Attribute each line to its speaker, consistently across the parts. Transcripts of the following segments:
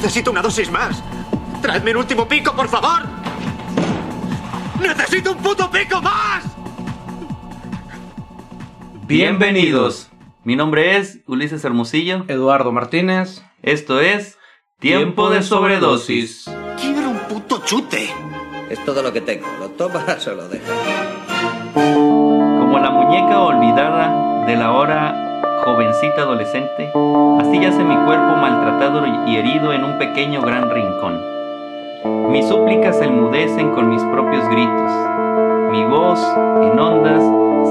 Speaker 1: necesito una dosis más. Traedme un último pico, por favor. ¡Necesito un puto pico más!
Speaker 2: Bienvenidos. Mi nombre es Ulises Hermosillo.
Speaker 3: Eduardo Martínez.
Speaker 2: Esto es Tiempo de Sobredosis.
Speaker 1: Quiero un puto chute.
Speaker 4: Es todo lo que tengo. Lo tomas o lo dejas.
Speaker 2: Como la muñeca olvidada de la hora jovencita adolescente, así yace mi cuerpo maltratado y herido en un pequeño gran rincón. Mis súplicas se enmudecen con mis propios gritos. Mi voz, en ondas,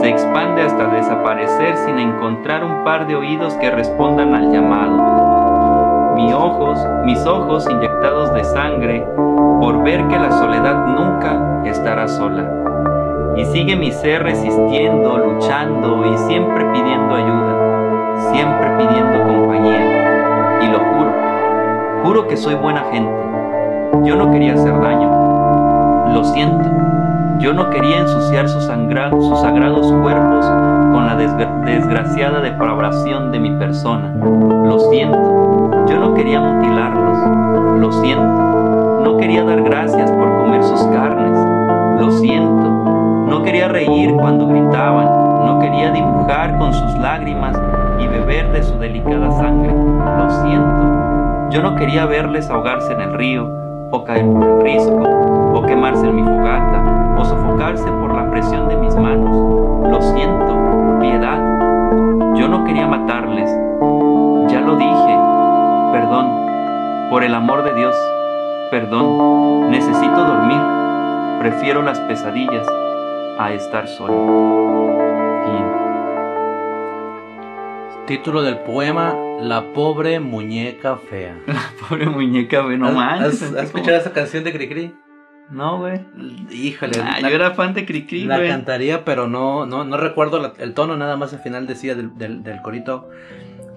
Speaker 2: se expande hasta desaparecer sin encontrar un par de oídos que respondan al llamado. Mis ojos, mis ojos inyectados de sangre, por ver que la soledad nunca estará sola. Y sigue mi ser resistiendo, luchando y siempre pidiendo ayuda, siempre pidiendo compañía. Y lo juro, juro que soy buena gente. Yo no quería hacer daño. Lo siento. Yo no quería ensuciar sus, sagrados cuerpos con la desgraciada depravación de mi persona. Lo siento. Yo no quería mutilarlos. Lo siento. No quería dar gracias por comer sus carnes. Lo siento. No quería reír cuando gritaban. No quería dibujar con sus lágrimas beber de su delicada sangre. Lo siento. Yo no quería verles ahogarse en el río o caer por el risco, o quemarse en mi fogata, o sofocarse por la presión de mis manos. Lo siento, piedad. Yo no quería matarles. Ya lo dije. Perdón. Por el amor de Dios. Perdón. Necesito dormir. Prefiero las pesadillas a estar solo.
Speaker 3: Título del poema La pobre muñeca fea.
Speaker 2: La pobre muñeca, güey, no
Speaker 3: ¿Has,
Speaker 2: manches.
Speaker 3: has- has escuchado esa canción de Cricri?
Speaker 2: No, güey.
Speaker 3: Híjole,
Speaker 2: Ah,
Speaker 3: la,
Speaker 2: yo era fan de Cricri,
Speaker 3: la cantaría, pero no, no, no recuerdo la- el tono, nada más al final decía del, del, del corito.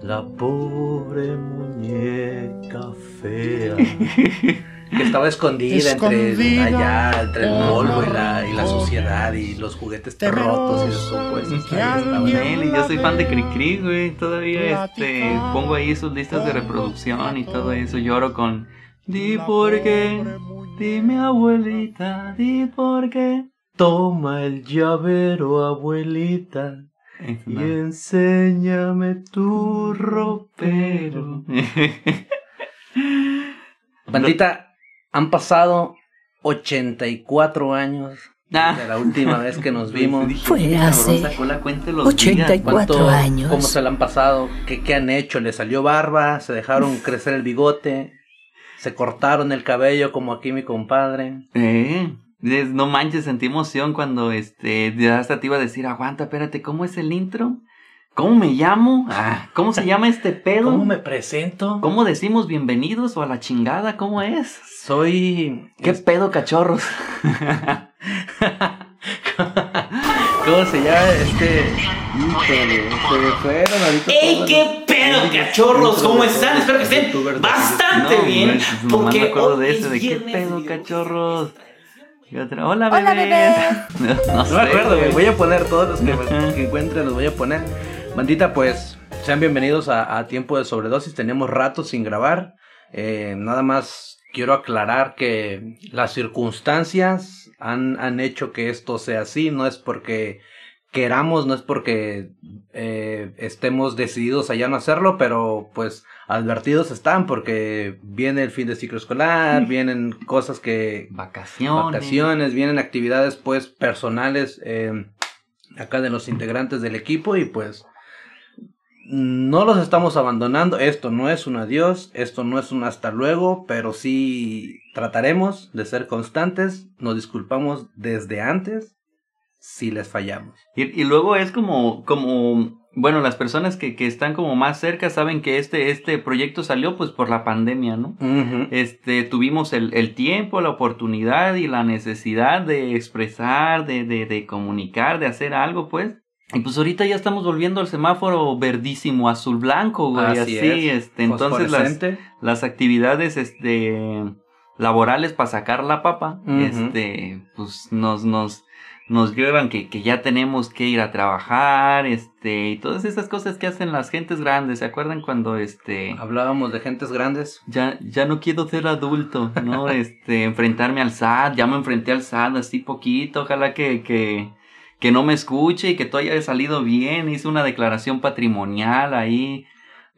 Speaker 3: La pobre muñeca fea. que estaba escondida, entre allá, entre el polvo y la, y la
Speaker 5: una
Speaker 3: suciedad y los juguetes rotos y descompuestos.
Speaker 5: que
Speaker 3: Ahí estaban.
Speaker 2: Nel, y yo soy fan de Cricri, güey. Todavía este, pongo ahí sus listas de reproducción y
Speaker 5: los
Speaker 2: todo eso. Lloro con Di por qué, dime abuelita, di por qué.
Speaker 3: Toma el llavero, abuelita. Y enséñame tu ropero. Bandita, han pasado 84 años
Speaker 2: Ah.
Speaker 3: de la última vez que nos vimos.
Speaker 6: Fue
Speaker 2: "Qué
Speaker 6: hace
Speaker 2: cabrón, sacó la cuenta de los
Speaker 6: 84
Speaker 2: días".
Speaker 6: Cuatro años.
Speaker 3: ¿Cómo se la han pasado? ¿Qué, ¿Qué han hecho? ¿Le salió barba? ¿Se dejaron crecer el bigote? ¿Se cortaron el cabello como aquí mi compadre?
Speaker 2: Eh, no manches, sentí emoción cuando este, ya hasta te iba a decir, aguanta, espérate, ¿cómo es el intro? ¿Cómo me llamo? Ah, ¿Cómo se llama este pedo?
Speaker 3: ¿Cómo me presento?
Speaker 2: ¿Cómo decimos bienvenidos o a la chingada? ¿Cómo es?
Speaker 3: Soy...
Speaker 2: ¿Qué pedo, cachorros?
Speaker 3: ¿Cómo se llama este? Híjole, se me fueron ahorita
Speaker 7: ¡Ey, qué pedo, cachorros! ¿Cómo están? Espero que estén bastante
Speaker 2: No,
Speaker 7: bien. Porque
Speaker 2: me acuerdo de ese,
Speaker 7: es
Speaker 2: de qué pedo, cachorros. Y otra, hola,
Speaker 6: Hola,
Speaker 2: bebé.
Speaker 6: bebé.
Speaker 2: no,
Speaker 3: No me acuerdo, güey. Voy a poner todos los que, que encuentre, los voy a poner. Bandita, pues sean bienvenidos a, a Tiempo de Sobredosis. Tenemos rato sin grabar. Eh, nada más quiero aclarar que las circunstancias han, han hecho que esto sea así. No es porque queramos, no es porque eh, estemos decididos a ya no hacerlo, pero pues advertidos están porque viene el fin de ciclo escolar, vienen cosas que
Speaker 2: Vacaciones.
Speaker 3: vacaciones, vienen actividades pues personales eh, acá de los integrantes del equipo y pues no los estamos abandonando, esto no es un adiós, esto no es un hasta luego, pero sí trataremos de ser constantes, nos disculpamos desde antes si les fallamos.
Speaker 2: Y, y luego es como, como, bueno, las personas que, que están como más cerca saben que este, este proyecto salió pues por la pandemia, ¿no? Este, tuvimos el, el tiempo, la oportunidad y la necesidad de expresar, de, de, de comunicar, de hacer algo, pues. Y pues ahorita ya estamos volviendo al semáforo verdísimo, azul blanco, güey, así,
Speaker 3: Así es,
Speaker 2: este, entonces las, las actividades, este, laborales para sacar la papa, este, pues nos, nos, nos llevan que, que ya tenemos que ir a trabajar, este, y todas esas cosas que hacen las gentes grandes, ¿se acuerdan cuando, este...
Speaker 3: Hablábamos de gentes grandes.
Speaker 2: Ya, ya no quiero ser adulto, ¿no? Este, enfrentarme al SAT, ya me enfrenté al SAT así poquito, ojalá que, que, que no me escuche y que todo haya salido bien, hice una declaración patrimonial ahí,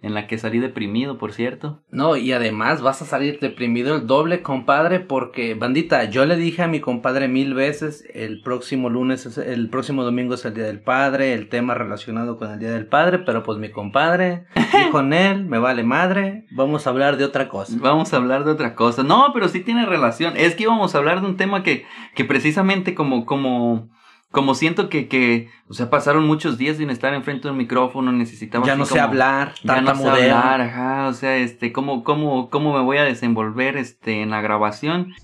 Speaker 2: en la que salí deprimido, por cierto.
Speaker 3: No, y además vas a salir deprimido el doble, compadre, porque, bandita, yo le dije a mi compadre mil veces, el próximo lunes, es- el próximo domingo es el Día del Padre, el tema relacionado con el Día del Padre, pero pues mi compadre, y con él, me vale madre, vamos a hablar de otra cosa.
Speaker 2: Vamos a hablar de otra cosa. No, pero sí tiene relación. Es que íbamos a hablar de un tema que, que precisamente como, como, como siento que, que, o sea, pasaron muchos días sin estar enfrente de un micrófono, necesitaba
Speaker 3: Ya
Speaker 2: así
Speaker 3: no sé
Speaker 2: como-
Speaker 3: hablar,
Speaker 2: Ya no sé hablar, ajá, o sea, este, cómo, cómo, cómo me voy a desenvolver, este, en la grabación.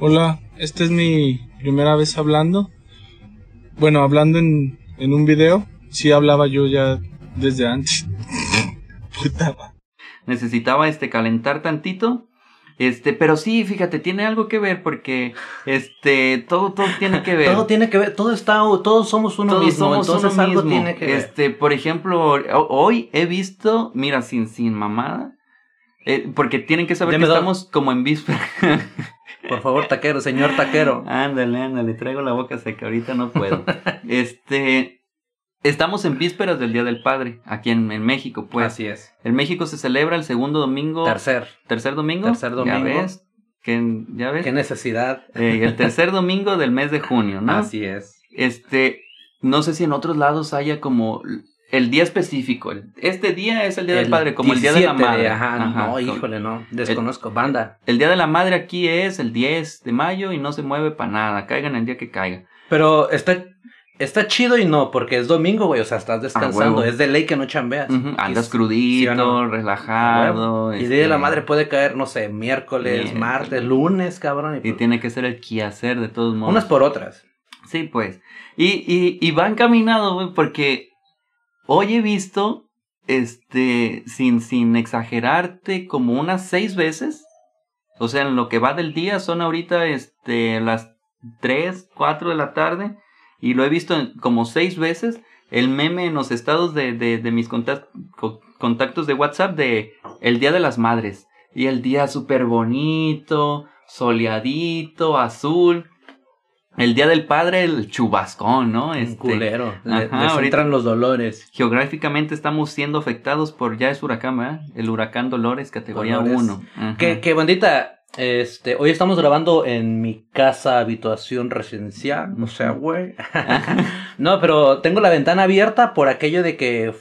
Speaker 5: Hola, esta es mi primera vez hablando. Bueno, hablando en, en un video. Sí hablaba yo ya desde antes. Puta
Speaker 2: necesitaba este calentar tantito. Este, pero sí, fíjate, tiene algo que ver porque este todo todo tiene que ver.
Speaker 3: Todo tiene que ver, todo está, todos somos uno
Speaker 2: Todos
Speaker 3: mismo,
Speaker 2: somos
Speaker 3: entonces
Speaker 2: uno
Speaker 3: algo
Speaker 2: mismo.
Speaker 3: tiene que ver.
Speaker 2: Este, por ejemplo, ho- hoy he visto, mira, sin sin mamada, eh, porque tienen que saber
Speaker 3: Deme
Speaker 2: que
Speaker 3: dos.
Speaker 2: estamos como en víspera.
Speaker 3: Por favor, taquero, señor taquero.
Speaker 2: ándale, ándale, traigo la boca seca, ahorita no puedo. este, estamos en vísperas del Día del Padre, aquí en, en México, pues.
Speaker 3: Así es.
Speaker 2: En México se celebra el segundo domingo.
Speaker 3: Tercer.
Speaker 2: Tercer domingo.
Speaker 3: Tercer
Speaker 2: Ya
Speaker 3: domingo.
Speaker 2: ves. Ya ves.
Speaker 3: Qué necesidad.
Speaker 2: Eh, el tercer domingo del mes de junio, ¿no?
Speaker 3: Así es.
Speaker 2: Este, no sé si en otros lados haya como el día específico. El- Este día es el Día del
Speaker 3: El
Speaker 2: Padre, como el Día de la
Speaker 3: 17
Speaker 2: Madre.
Speaker 3: ajá,
Speaker 2: Ajá,
Speaker 3: no, híjole, no. Desconozco. Banda.
Speaker 2: El Día de la Madre aquí es el 10 de mayo y no se mueve para nada. Caigan el día que caiga.
Speaker 3: Pero está, está chido y no, porque es domingo, güey. O sea, estás descansando.
Speaker 2: huevo.
Speaker 3: es de ley que no chambeas.
Speaker 2: Andas
Speaker 3: Y-
Speaker 2: crudito,
Speaker 3: ¿sí no?
Speaker 2: relajado.
Speaker 3: Y el día de la
Speaker 2: este,
Speaker 3: madre puede caer, no sé, miércoles, martes, lunes, cabrón. Y
Speaker 2: Y
Speaker 3: pues,
Speaker 2: tiene que ser el quehacer de todos modos.
Speaker 3: unas por otras.
Speaker 2: Sí, pues. Y, y, y va encaminado, güey, porque hoy he visto, este, sin, sin exagerarte, como unas seis veces. O sea, en lo que va del día son ahorita, este, las tres, cuatro de la tarde. Y lo he visto como seis veces. El meme en los estados de, de, de mis contact- co- contactos de WhatsApp de el Día de las Madres. Y el día súper bonito, soleadito, azul. El Día del Padre, el chubascón, ¿no?
Speaker 3: Un
Speaker 2: Este,
Speaker 3: culero. Le-
Speaker 2: ajá,
Speaker 3: les
Speaker 2: ahorita-
Speaker 3: entran los dolores.
Speaker 2: Geográficamente estamos siendo afectados por ya es huracán, ¿verdad? El huracán Dolores, categoría
Speaker 3: Dolores.
Speaker 2: 1.
Speaker 3: Que, que bandita, este, hoy estamos grabando en mi casa habitación residencial, o sea,
Speaker 2: Ujú.
Speaker 3: güey. no, pero tengo la ventana abierta por aquello de que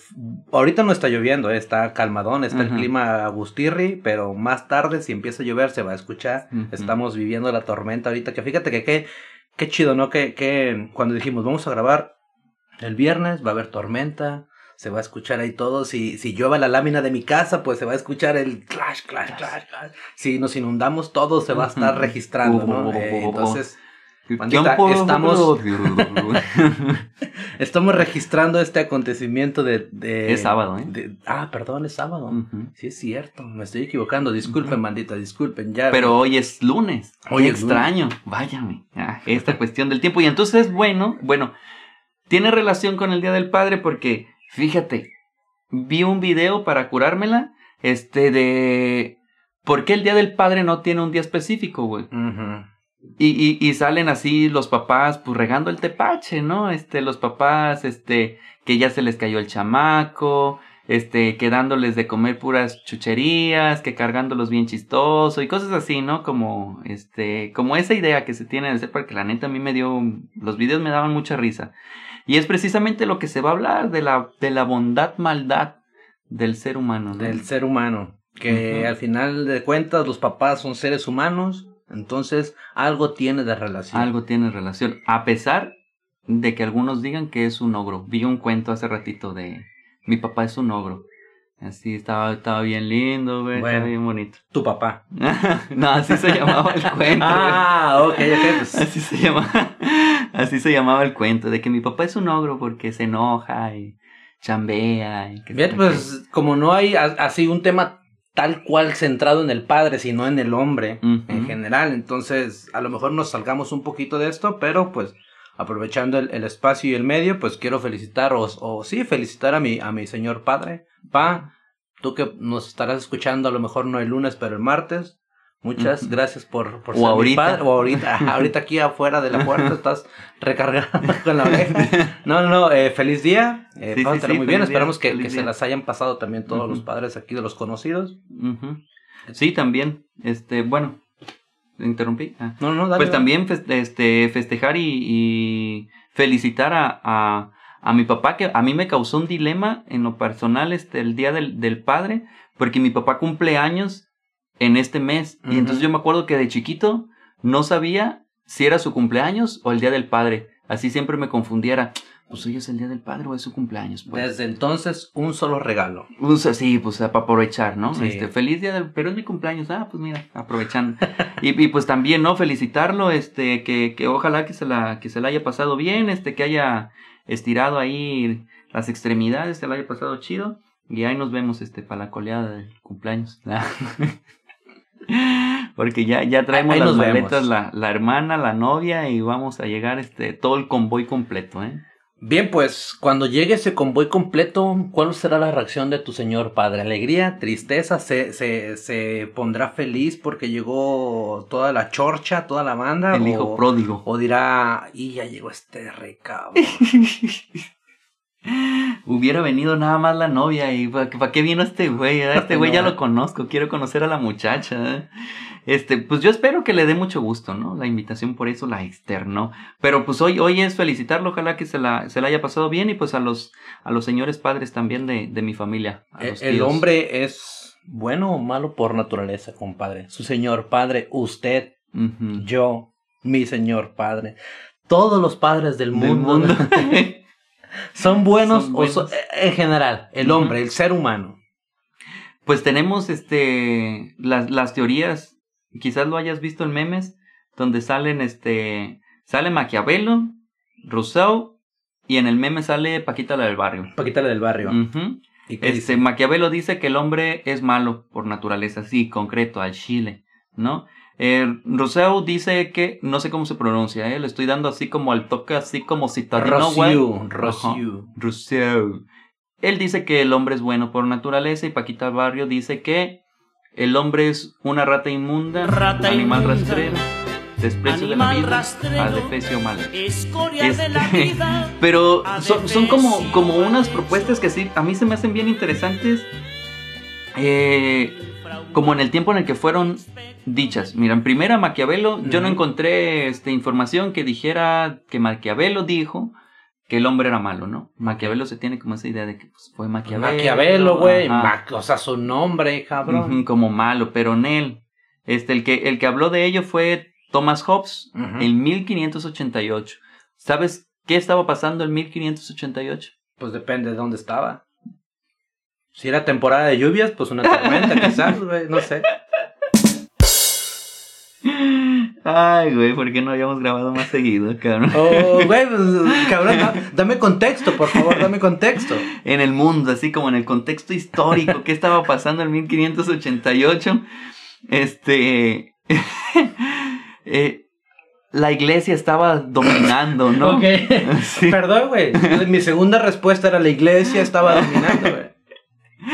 Speaker 3: ahorita no está lloviendo, eh, está calmadón, está el clima agustirri, pero más tarde si empieza a llover se va a escuchar. Estamos viviendo la tormenta ahorita, que fíjate que qué, qué chido, ¿no? Que, que cuando dijimos vamos a grabar el viernes va a haber tormenta. Se va a escuchar ahí todo. Si, si llueve la lámina de mi casa, pues se va a escuchar el clash, clash, clash, clash. Si nos inundamos, todo se va a estar registrando, ¿no? Eh, entonces,
Speaker 2: ¿Qué
Speaker 3: Bandita, estamos- estamos registrando este acontecimiento de... de-
Speaker 2: Es sábado, ¿eh?
Speaker 3: de- ah, perdón, es sábado. Sí, es cierto. Me estoy equivocando. Disculpen, bandita, disculpen. Ya.
Speaker 2: Pero hoy es lunes.
Speaker 3: Hoy es
Speaker 2: extraño. Váyame. Ah, esta cuestión del tiempo. Y entonces, bueno, bueno, tiene relación con el Día del Padre porque, fíjate, vi un video para curármela, este, de... ¿Por qué el Día del Padre no tiene un día específico, güey? Y, y, y salen así los papás, pues regando el tepache, ¿no? Este, los papás, este, que ya se les cayó el chamaco, este, que dándoles de comer puras chucherías, que cargándolos bien chistoso y cosas así, ¿no? Como, este, como esa idea que se tiene de hacer, porque la neta a mí me dio, los videos me daban mucha risa. Y es precisamente lo que se va a hablar, de la, de la bondad, maldad del ser humano, ¿no?
Speaker 3: Del ser humano. Que al final de cuentas los papás son seres humanos. Entonces algo tiene de relación.
Speaker 2: Algo tiene relación. A pesar de que algunos digan que es un ogro. Vi un cuento hace ratito de mi papá es un ogro. Así estaba, estaba bien lindo, güey.
Speaker 3: Bueno.
Speaker 2: Estaba bien bonito.
Speaker 3: Tu papá.
Speaker 2: no, así se llamaba el cuento.
Speaker 3: ah, ok, ok. pues,
Speaker 2: Así se llamaba. Así se llamaba el cuento. De que mi papá es un ogro porque se enoja y chambea. Y que
Speaker 3: Fíjate, pues como no hay así un tema tal cual centrado en el padre, sino en el hombre en general. Entonces, a lo mejor nos salgamos un poquito de esto, pero pues aprovechando el, el espacio y el medio, pues quiero felicitar, o, o sí, felicitar a mi, a mi señor padre. Pa, tú que nos estarás escuchando a lo mejor no el lunes, pero el martes. Muchas gracias por, por
Speaker 2: O
Speaker 3: ser mi
Speaker 2: ahorita.
Speaker 3: padre. O ahorita, ahorita aquí afuera de la puerta estás recargando con la oreja. No, no, no, eh, feliz día. Eh,
Speaker 2: Sí, sí,
Speaker 3: pásatela
Speaker 2: sí,
Speaker 3: muy bien.
Speaker 2: día,
Speaker 3: Esperamos que, que se las hayan pasado también todos los padres aquí de los conocidos.
Speaker 2: Sí, también. Este, bueno, interrumpí. Ah.
Speaker 3: No, no, dale.
Speaker 2: pues
Speaker 3: dale.
Speaker 2: también fes- este, festejar y, y felicitar a, a, a mi papá, que a mí me causó un dilema en lo personal este, el Día del, del Padre, porque mi papá cumple años en este mes. Y entonces yo me acuerdo que de chiquito no sabía si era su cumpleaños o el Día del Padre. Así siempre me confundiera. Pues hoy es el Día del Padre o es su cumpleaños. Pues.
Speaker 3: Desde entonces, un solo regalo.
Speaker 2: Pues, sí, pues para aprovechar, ¿no?
Speaker 3: Sí.
Speaker 2: Este, feliz día del, pero es mi cumpleaños, ah, pues mira, aprovechando. y, y, pues también, ¿no? Felicitarlo, este, que, que ojalá que se la, que se la haya pasado bien, este, que haya estirado ahí las extremidades, se la haya pasado chido. Y ahí nos vemos, este, para la coleada del cumpleaños. Porque ya, ya traemos
Speaker 3: Ahí
Speaker 2: las maletas, la, la hermana, la novia, y vamos a llegar, este, todo el convoy completo, ¿eh?
Speaker 3: Bien, pues cuando llegue ese convoy completo, ¿cuál será la reacción de tu señor padre? ¿Alegría? ¿Tristeza? ¿Se, se, se pondrá feliz porque llegó toda la chorcha, toda la banda?
Speaker 2: El
Speaker 3: o,
Speaker 2: hijo pródigo.
Speaker 3: o dirá, y ya llegó este recabo.
Speaker 2: Hubiera venido nada más la novia y ¿para qué vino este güey? Este güey ya lo conozco, quiero conocer a la muchacha. ¿eh? Este, pues yo espero que le dé mucho gusto, ¿no? La invitación por eso la externó. Pero pues hoy, hoy es felicitarlo, ojalá que se la, se la haya pasado bien y pues a los, a los señores padres también de, de mi familia. a
Speaker 3: El,
Speaker 2: los
Speaker 3: el
Speaker 2: tíos.
Speaker 3: hombre es bueno o malo por naturaleza, compadre. Su señor padre, usted, yo, mi señor padre. Todos los padres del mundo. son buenos,
Speaker 2: Son
Speaker 3: o
Speaker 2: buenos.
Speaker 3: en general, el hombre, el ser humano.
Speaker 2: Pues tenemos este las, las teorías, quizás lo hayas visto en memes, donde salen este sale Maquiavelo, Rousseau y en el meme sale Paquita la del barrio.
Speaker 3: Paquita la del barrio.
Speaker 2: Ujú.
Speaker 3: ¿Y qué
Speaker 2: Este
Speaker 3: dice?
Speaker 2: Maquiavelo dice que el hombre es malo por naturaleza, sí, concreto, al chile, ¿no? Eh, Rousseau dice que, no sé cómo se pronuncia, ¿eh? le estoy dando así como al toque, así como citadino, güey. Rousseau. Él dice que el hombre es bueno por naturaleza y Paquita Barrio dice que el hombre es una rata inmunda,
Speaker 6: Rata
Speaker 2: animal
Speaker 6: inmunda,
Speaker 2: rastrero, desprecio de la vida,
Speaker 6: rastrero,
Speaker 2: adefesio mal.
Speaker 6: Escoria de la
Speaker 2: Este,
Speaker 6: vida.
Speaker 2: Pero son, son como, como unas propuestas que sí, a mí se me hacen bien interesantes. eh, como en el tiempo en el que fueron dichas. Mira, en primera Maquiavelo, yo no encontré este, información que dijera que Maquiavelo dijo que el hombre era malo, ¿no? Maquiavelo se tiene como esa idea de que pues, fue Maquiavelo.
Speaker 3: Maquiavelo, güey. Ma- o sea, su nombre, cabrón.
Speaker 2: como malo, pero en él. Este, el que, el que habló de ello fue Thomas Hobbes en 1588. ¿Sabes qué estaba pasando en 1588?
Speaker 3: Pues depende de dónde estaba. Si era temporada de lluvias, pues una tormenta, quizás, güey, no sé.
Speaker 2: Ay, güey, ¿por qué no habíamos grabado más seguido, cabrón?
Speaker 3: Oh, güey, pues, cabrón, da- dame contexto, por favor, dame contexto.
Speaker 2: En el mundo, así como en el contexto histórico, ¿qué estaba pasando en 1588? Este. eh, la iglesia estaba dominando, ¿no?
Speaker 3: Ok.
Speaker 2: Sí.
Speaker 3: Perdón, güey. Mi segunda respuesta era la iglesia estaba dominando, güey.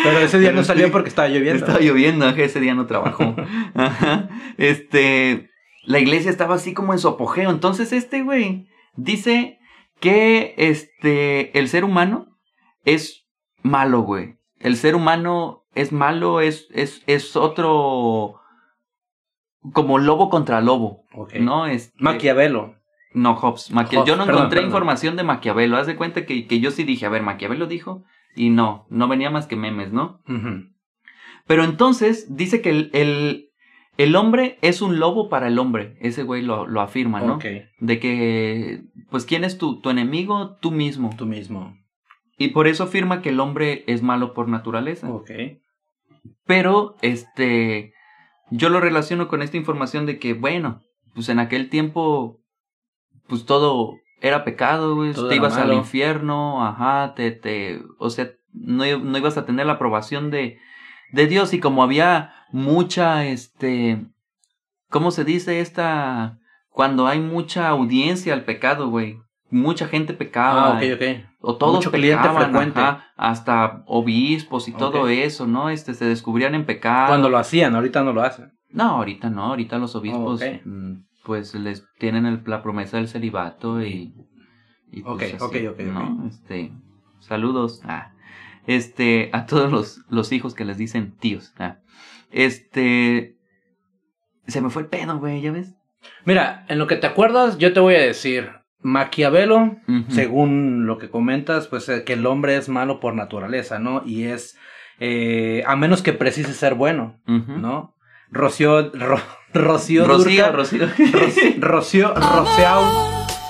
Speaker 3: Pero ese día no salió porque estaba lloviendo.
Speaker 2: Estaba lloviendo, ese día no trabajó. Ajá. Este, la iglesia estaba así como en su apogeo. Entonces este güey dice que este, el ser humano es malo, güey. El ser humano es malo, es, es, es otro como lobo contra lobo. ¿no? Este,
Speaker 3: Maquiavelo.
Speaker 2: no, Hobbes. Maquia-
Speaker 3: Hobbes,
Speaker 2: yo no
Speaker 3: perdón,
Speaker 2: encontré
Speaker 3: perdón.
Speaker 2: información de Maquiavelo. Haz de cuenta que, que yo sí dije, a ver, Maquiavelo dijo, y no, no venía más que memes, ¿no? Pero entonces dice que el, el, el hombre es un lobo para el hombre. Ese güey lo, lo afirma, ¿no?
Speaker 3: Ok.
Speaker 2: De que, pues, ¿quién es tu, tu enemigo? Tú mismo.
Speaker 3: Tú mismo.
Speaker 2: Y por eso afirma que el hombre es malo por naturaleza.
Speaker 3: Ok.
Speaker 2: Pero, este, yo lo relaciono con esta información de que, bueno, pues en aquel tiempo, pues todo era pecado, güey.
Speaker 3: Todo
Speaker 2: Te ibas al infierno, ajá, te, te, o sea, no, no ibas a tener la aprobación de, de Dios. Y como había mucha, este, ¿cómo se dice esta? Cuando hay mucha audiencia al pecado, güey. mucha gente pecaba.
Speaker 3: Ah, ok, ok.
Speaker 2: O todos
Speaker 3: Mucho cliente
Speaker 2: pecaban,
Speaker 3: frecuente.
Speaker 2: ajá, hasta obispos y todo eso, ¿no? Este, se descubrían en pecado.
Speaker 3: Cuando lo hacían, ahorita no lo hacen.
Speaker 2: No, ahorita no, ahorita los obispos,
Speaker 3: Oh,
Speaker 2: pues les tienen el- la promesa del celibato y... y pues,
Speaker 3: Ok, ok, ok,
Speaker 2: ¿no? Este, saludos ah, este, a todos los, los hijos que les dicen tíos. ah. Este, se me fue el pedo, güey, ¿ya ves?
Speaker 3: Mira, en lo que te acuerdas, yo te voy a decir. Maquiavelo, según lo que comentas, pues eh, que el hombre es malo por naturaleza, ¿no? Y es, eh, a menos que precise ser bueno. ¿no? Rocío, Ro- Rocío,
Speaker 2: Rocío,
Speaker 3: Durca-
Speaker 2: Rocío.
Speaker 3: Ro- Rocío,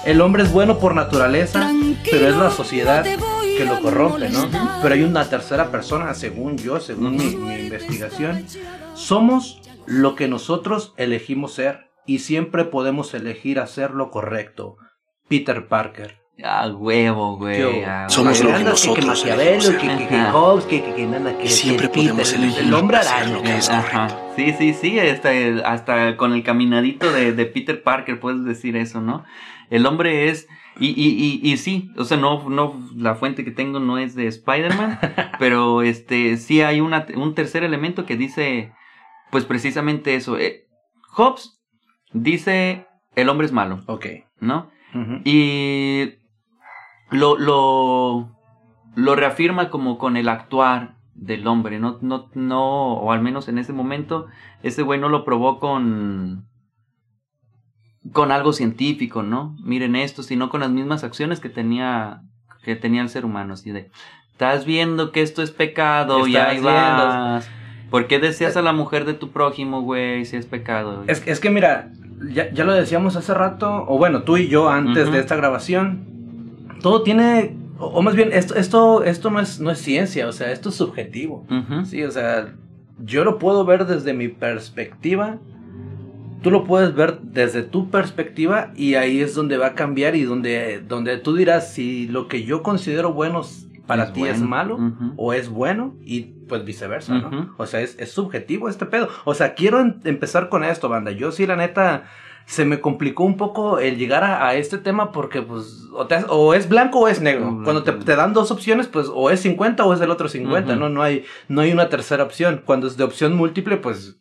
Speaker 3: el hombre es bueno por naturaleza, pero es la sociedad que lo corrompe, ¿no? Pero hay una tercera persona, según yo, según mi, mi investigación, somos lo que nosotros elegimos ser y siempre podemos elegir hacer lo correcto. Peter Parker.
Speaker 2: Ah, huevo, güey. Ah,
Speaker 6: Somos lo que nosotros
Speaker 3: que, que, que. Hobbes, que, que, que nada, que
Speaker 6: Y siempre
Speaker 3: que
Speaker 6: podemos
Speaker 3: el-
Speaker 6: elegir
Speaker 3: el hombre
Speaker 6: hacer
Speaker 3: araña.
Speaker 6: lo que es
Speaker 2: Ajá.
Speaker 6: correcto.
Speaker 2: Sí, sí, sí, hasta, hasta con el caminadito de, de Peter Parker puedes decir eso, ¿no? El hombre es, y, y, y, y sí, o sea, no, no, la fuente que tengo no es de Spider-Man, pero este, sí hay una, un tercer elemento que dice, pues precisamente eso. eh, Hobbes dice, el hombre es malo,
Speaker 3: Ok.
Speaker 2: ¿no? Y lo, lo, lo reafirma como con el actuar del hombre, no, no, no, o al menos en ese momento, ese güey no lo probó con, con algo científico, ¿no? Miren esto, sino con las mismas acciones que tenía, que tenía el ser humano, así de, estás viendo que esto es pecado y ahí vas. ¿Por qué deseas a la mujer de tu prójimo, güey, si es pecado?
Speaker 3: Es, es que mira, ya, ya lo decíamos hace rato, o bueno, tú y yo antes de esta grabación, todo tiene, o, o más bien, esto, esto, esto no, es, no es ciencia, o sea, esto es subjetivo. Sí, o sea, yo lo puedo ver desde mi perspectiva, tú lo puedes ver desde tu perspectiva y ahí es donde va a cambiar y donde, donde tú dirás si lo que yo considero bueno para
Speaker 2: Es
Speaker 3: ti es malo o es bueno y pues viceversa, ¿no? O sea, es, es subjetivo este pedo. O sea, quiero em- empezar con esto, banda. Yo sí, la neta, se me complicó un poco el llegar a, a este tema porque pues o, te- o es blanco o es negro. Cuando te, te dan dos opciones, pues o es 50 o es del otro 50,
Speaker 2: Ujú.
Speaker 3: ¿no? No hay, no hay una tercera opción. Cuando es de opción múltiple, pues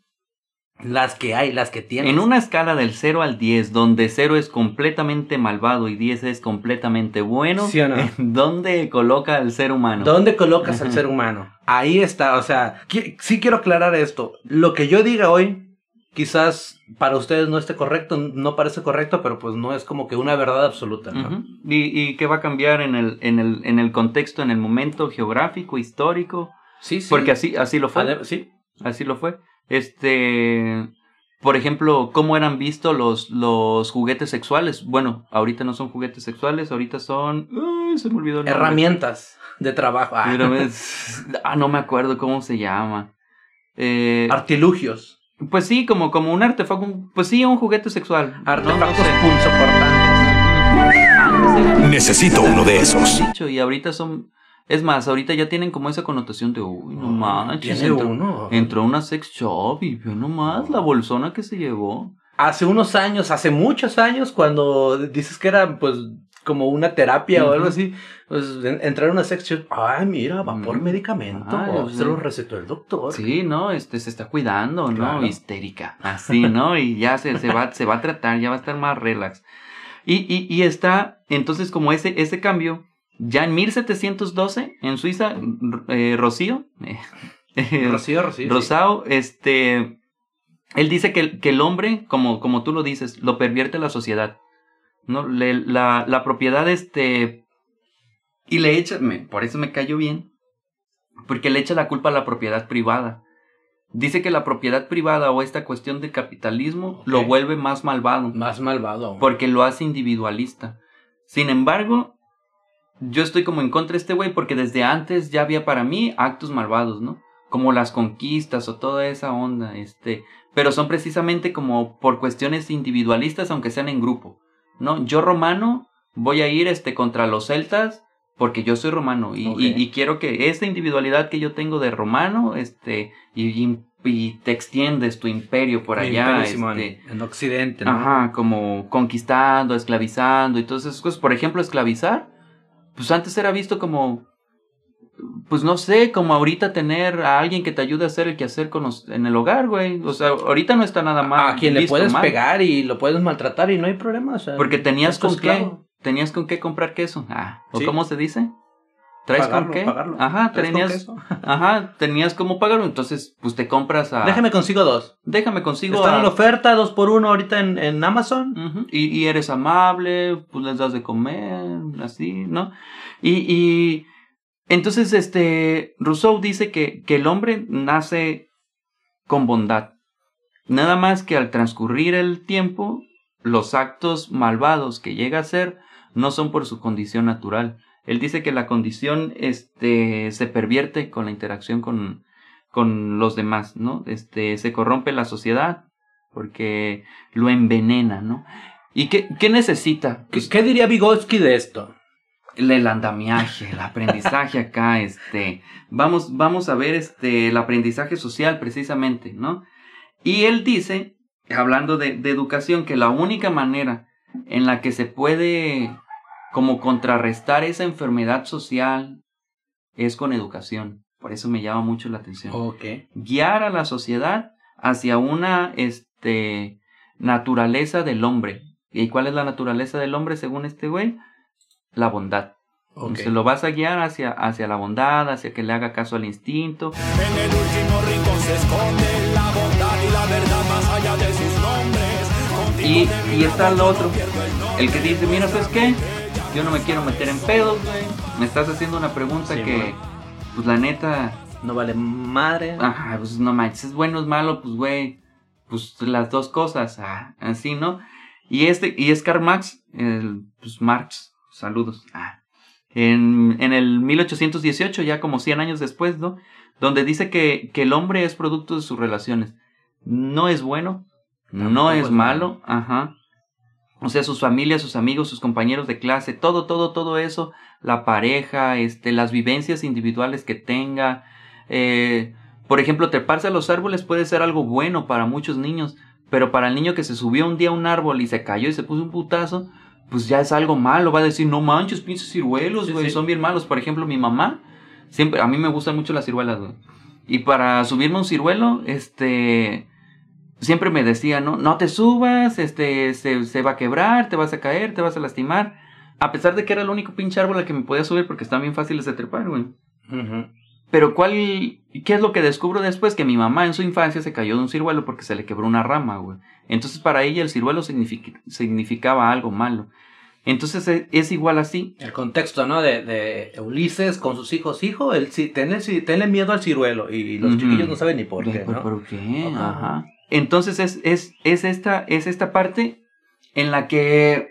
Speaker 3: las que hay, las que tienes.
Speaker 2: En una escala del 0 al 10, donde 0 es completamente malvado y 10 es completamente bueno,
Speaker 3: ¿Sí o no?
Speaker 2: ¿dónde coloca al ser humano?
Speaker 3: ¿Dónde colocas al
Speaker 2: Ujú.
Speaker 3: ser humano? Ahí está, o sea, sí quiero aclarar esto. Lo que yo diga hoy, quizás para ustedes no esté correcto, no parece correcto, pero pues no es como que una verdad absoluta, ¿no?
Speaker 2: ¿Y, y qué va a cambiar en el, en, el, en el contexto, en el momento geográfico, histórico?
Speaker 3: Sí, sí.
Speaker 2: Porque así, así lo fue.
Speaker 3: Sí.
Speaker 2: Así lo fue. Este, por ejemplo, ¿cómo eran vistos los, los juguetes sexuales? Bueno, ahorita no son juguetes sexuales, ahorita son... Ay, se me olvidó el nombre.
Speaker 3: Herramientas de trabajo. Ah,
Speaker 2: ah, no me acuerdo cómo se llama. Eh,
Speaker 3: Artilugios.
Speaker 2: Pues sí, como, como un artefacto, pues sí, un juguete sexual. ¿no? No
Speaker 3: Artefactos
Speaker 2: sé. Antes eran-
Speaker 6: Necesito uno de esos.
Speaker 2: dicho, y ahorita son... Es más, ahorita ya tienen como esa connotación de, uy, no manches,
Speaker 3: Tiene
Speaker 2: entró,
Speaker 3: uno.
Speaker 2: entró una sex shop y vio nomás la bolsona que se llevó.
Speaker 3: Hace unos años, hace muchos años, cuando dices que era pues como una terapia o algo así, pues en- entrar a una sex shop, ay mira, va por medicamento,
Speaker 2: Ah,
Speaker 3: oh, se lo recetó el doctor.
Speaker 2: Sí, ¿no? Este se está cuidando, ¿no? Histérica. Así, ¿no? Y ya se, se va, se va a tratar, ya va a estar más relax. Y, y, y está, entonces, como ese, ese cambio, ya en 1712, en Suiza, eh, Rocío, eh,
Speaker 3: Rocío, Rocío. sí.
Speaker 2: Rosao, este, él dice que, el- que el hombre, como, como tú lo dices, lo pervierte la sociedad, ¿no? Le- la, la propiedad, este, y le echa, me- por eso me cayó bien, porque le echa la culpa a la propiedad privada. Dice que la propiedad privada o esta cuestión de capitalismo lo vuelve más malvado,
Speaker 3: Más malvado
Speaker 2: porque lo hace individualista. Sin embargo, yo estoy como en contra de este güey porque desde antes ya había para mí actos malvados, ¿no? Como las conquistas o toda esa onda, este, pero son precisamente como por cuestiones individualistas aunque sean en grupo, ¿no? Yo romano voy a ir este contra los celtas porque yo soy romano y, y- y quiero que esta individualidad que yo tengo de romano, este, y, y- te extiendes tu imperio por allá,
Speaker 3: imperio,
Speaker 2: este,
Speaker 3: en Occidente, ¿no?
Speaker 2: Ajá, como conquistando, esclavizando y todas esas cosas. Por ejemplo, esclavizar, pues antes era visto como, pues no sé, como ahorita tener a alguien que te ayude a hacer el quehacer con los- en el hogar, güey. O sea, ahorita no está nada mal.
Speaker 3: a quien le puedes
Speaker 2: mal,
Speaker 3: pegar y lo puedes maltratar y no hay problema. o sea,
Speaker 2: Porque tenías con qué, tenías con qué comprar queso. Ah, ¿o
Speaker 3: Sí.
Speaker 2: cómo se dice? ¿Traes
Speaker 3: Pagarlo,
Speaker 2: con qué?
Speaker 3: pagarlo.
Speaker 2: Ajá,
Speaker 3: ¿Traes con
Speaker 2: tenías,
Speaker 3: queso?
Speaker 2: ajá, tenías cómo pagarlo, entonces, pues te compras a...
Speaker 3: Déjame consigo dos.
Speaker 2: déjame consigo
Speaker 3: Están
Speaker 2: a-
Speaker 3: en oferta, dos por uno ahorita en, en Amazon.
Speaker 2: Ujú, y, y eres amable, pues les das de comer, así, ¿no? Y, y entonces, este, Rousseau dice que, que el hombre nace con bondad. Nada más que al transcurrir el tiempo, los actos malvados que llega a hacer no son por su condición natural. Él dice que la condición, este, se pervierte con la interacción con, con los demás, ¿no? Este, se corrompe la sociedad porque lo envenena, ¿no? ¿Y qué, qué necesita?
Speaker 3: ¿Qué, qué diría Vygotsky de esto?
Speaker 2: El, el andamiaje, el aprendizaje acá, este, vamos, vamos a ver este, el aprendizaje social precisamente, ¿no? Y él dice, hablando de, de educación, que la única manera en la que se puede como contrarrestar esa enfermedad social es con educación. Por eso me llama mucho la atención guiar a la sociedad hacia una este, naturaleza del hombre. ¿Y cuál es la naturaleza del hombre según este güey? La bondad. Se lo vas a guiar hacia, hacia la bondad, hacia que le haga caso al instinto.
Speaker 6: En el último rincón se esconde la bondad y la verdad más allá de sus nombres.
Speaker 2: Y, está el otro,
Speaker 6: el
Speaker 2: que dice, mira, ¿sabes qué? Yo no me quiero meter en pedos, güey. Me estás haciendo una pregunta
Speaker 3: Sí,
Speaker 2: que, pues la neta,
Speaker 3: No vale madre.
Speaker 2: Ajá, pues no manches, es bueno, es malo, pues güey, pues las dos cosas, ah, así, ¿no? Y este, y es Karl Marx, el, pues Marx, saludos, ah, en, en el 1818, ya como 100 años después, ¿no? Donde dice que, que el hombre es producto de sus relaciones. No es bueno, no es malo, ajá. O sea, sus familias, sus amigos, sus compañeros de clase, todo, todo, todo eso, la pareja, este, las vivencias individuales que tenga, eh, por ejemplo, treparse a los árboles puede ser algo bueno para muchos niños, pero para el niño que se subió un día a un árbol y se cayó y se puso un putazo, pues ya es algo malo. Va a decir, no manches, pinches ciruelos, güey,
Speaker 3: sí.
Speaker 2: son bien malos. Por ejemplo, mi mamá, siempre, a mí me gustan mucho las ciruelas, güey. Y para subirme un ciruelo, este, siempre me decía, no, no te subas, este, se, se va a quebrar, te vas a caer, te vas a lastimar. A pesar de que era el único pinche árbol al que me podía subir porque están bien fáciles de trepar, güey. Pero ¿cuál, qué es lo que descubro después? Que mi mamá en su infancia se cayó de un ciruelo porque se le quebró una rama, güey. Entonces para ella el ciruelo signific- significaba algo malo. Entonces e- es, igual así.
Speaker 3: El contexto, ¿no? De, de Ulises con sus hijos. Hijo, el, tenle, tenle miedo al ciruelo. Y los chiquillos no saben ni por qué,
Speaker 2: ¿Pero
Speaker 3: ¿no?
Speaker 2: ¿Por qué?
Speaker 3: Ajá.
Speaker 2: Entonces es, es, es, esta, es esta parte en la que,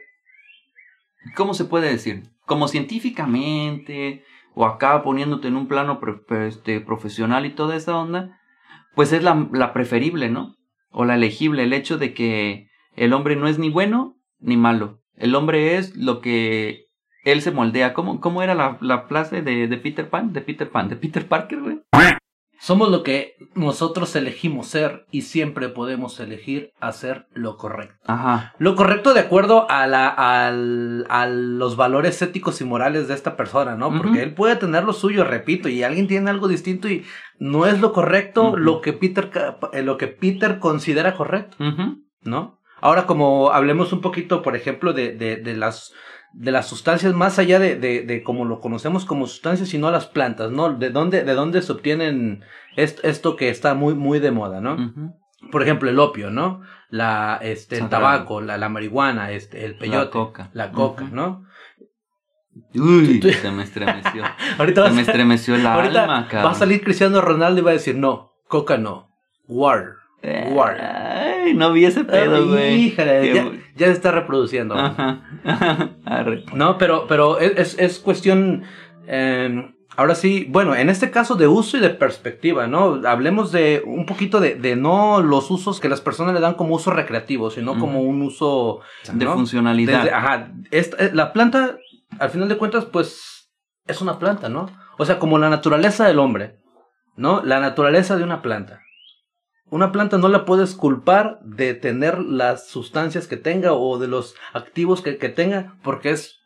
Speaker 2: ¿cómo se puede decir? Como científicamente, o acá poniéndote en un plano este, profesional y toda esa onda, pues es la, la preferible, ¿no? O la elegible, el hecho de que el hombre no es ni bueno ni malo. El hombre es lo que él se moldea. ¿Cómo, cómo era la, la frase de, de Peter Pan? De Peter Pan, de Peter Parker, güey.
Speaker 3: Somos lo que nosotros elegimos ser y siempre podemos elegir hacer lo correcto.
Speaker 2: Ajá.
Speaker 3: Lo correcto de acuerdo a, la, al- a los valores éticos y morales de esta persona, ¿no? Porque él puede tener lo suyo, repito, y alguien tiene algo distinto y no es lo correcto lo, que Peter, eh, lo que Peter considera correcto. ¿no? Ahora, como hablemos un poquito, por ejemplo, de, de, de las de las sustancias más allá de, de, de como lo conocemos como sustancias, sino las plantas, ¿no? De dónde, de dónde se obtienen est- esto que está muy, muy de moda, ¿no? Por ejemplo, el opio, ¿no? La, este, el tabaco, la, la marihuana, este, el peyote.
Speaker 2: coca.
Speaker 3: La coca. ¿no?
Speaker 2: Uy,
Speaker 3: Tú- tú-
Speaker 2: se me estremeció.
Speaker 3: Ahorita,
Speaker 2: se me
Speaker 3: a-
Speaker 2: estremeció el
Speaker 3: ahorita
Speaker 2: alma,
Speaker 3: va a salir Cristiano Ronaldo y va a decir, no, coca no, water. Water.
Speaker 2: Ay, no vi ese pedo, güey.
Speaker 3: Híjole, ya, ya se está reproduciendo.
Speaker 2: Ajá. Arre.
Speaker 3: No, pero, pero es, es, es cuestión, eh, ahora sí, bueno, en este caso de uso y de perspectiva, ¿no? Hablemos de un poquito de, de no los usos que las personas le dan como uso recreativo, sino como un uso
Speaker 2: De
Speaker 3: ¿no?
Speaker 2: funcionalidad.
Speaker 3: Desde- ajá, esta- eh, la planta, al final de cuentas, pues es una planta, ¿no? O sea, como la naturaleza del hombre, ¿no? La naturaleza de una planta. Una planta no la puedes culpar de tener las sustancias que tenga o de los activos que, que tenga porque es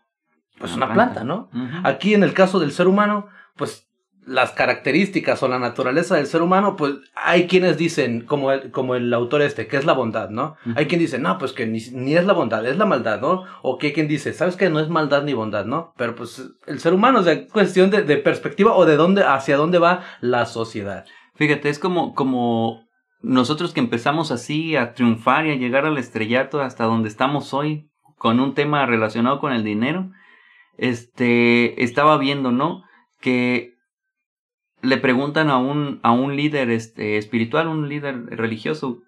Speaker 3: pues una planta, ¿no? Aquí en el caso del ser humano, pues las características o la naturaleza del ser humano, pues hay quienes dicen, como el, como el autor este, que es la bondad, ¿no? Hay quien dice, no, pues que ni, ni es la bondad, es la maldad, ¿no? O que hay quien dice, ¿sabes que No es maldad ni bondad, ¿no? Pero pues el ser humano, o sea, cuestión de, de perspectiva o de dónde, hacia dónde va la sociedad.
Speaker 2: Fíjate, es como, como nosotros que empezamos así a triunfar y a llegar al estrellato hasta donde estamos hoy con un tema relacionado con el dinero. Este, estaba viendo, ¿no? Que le preguntan a un, a un líder este, espiritual, un líder religioso,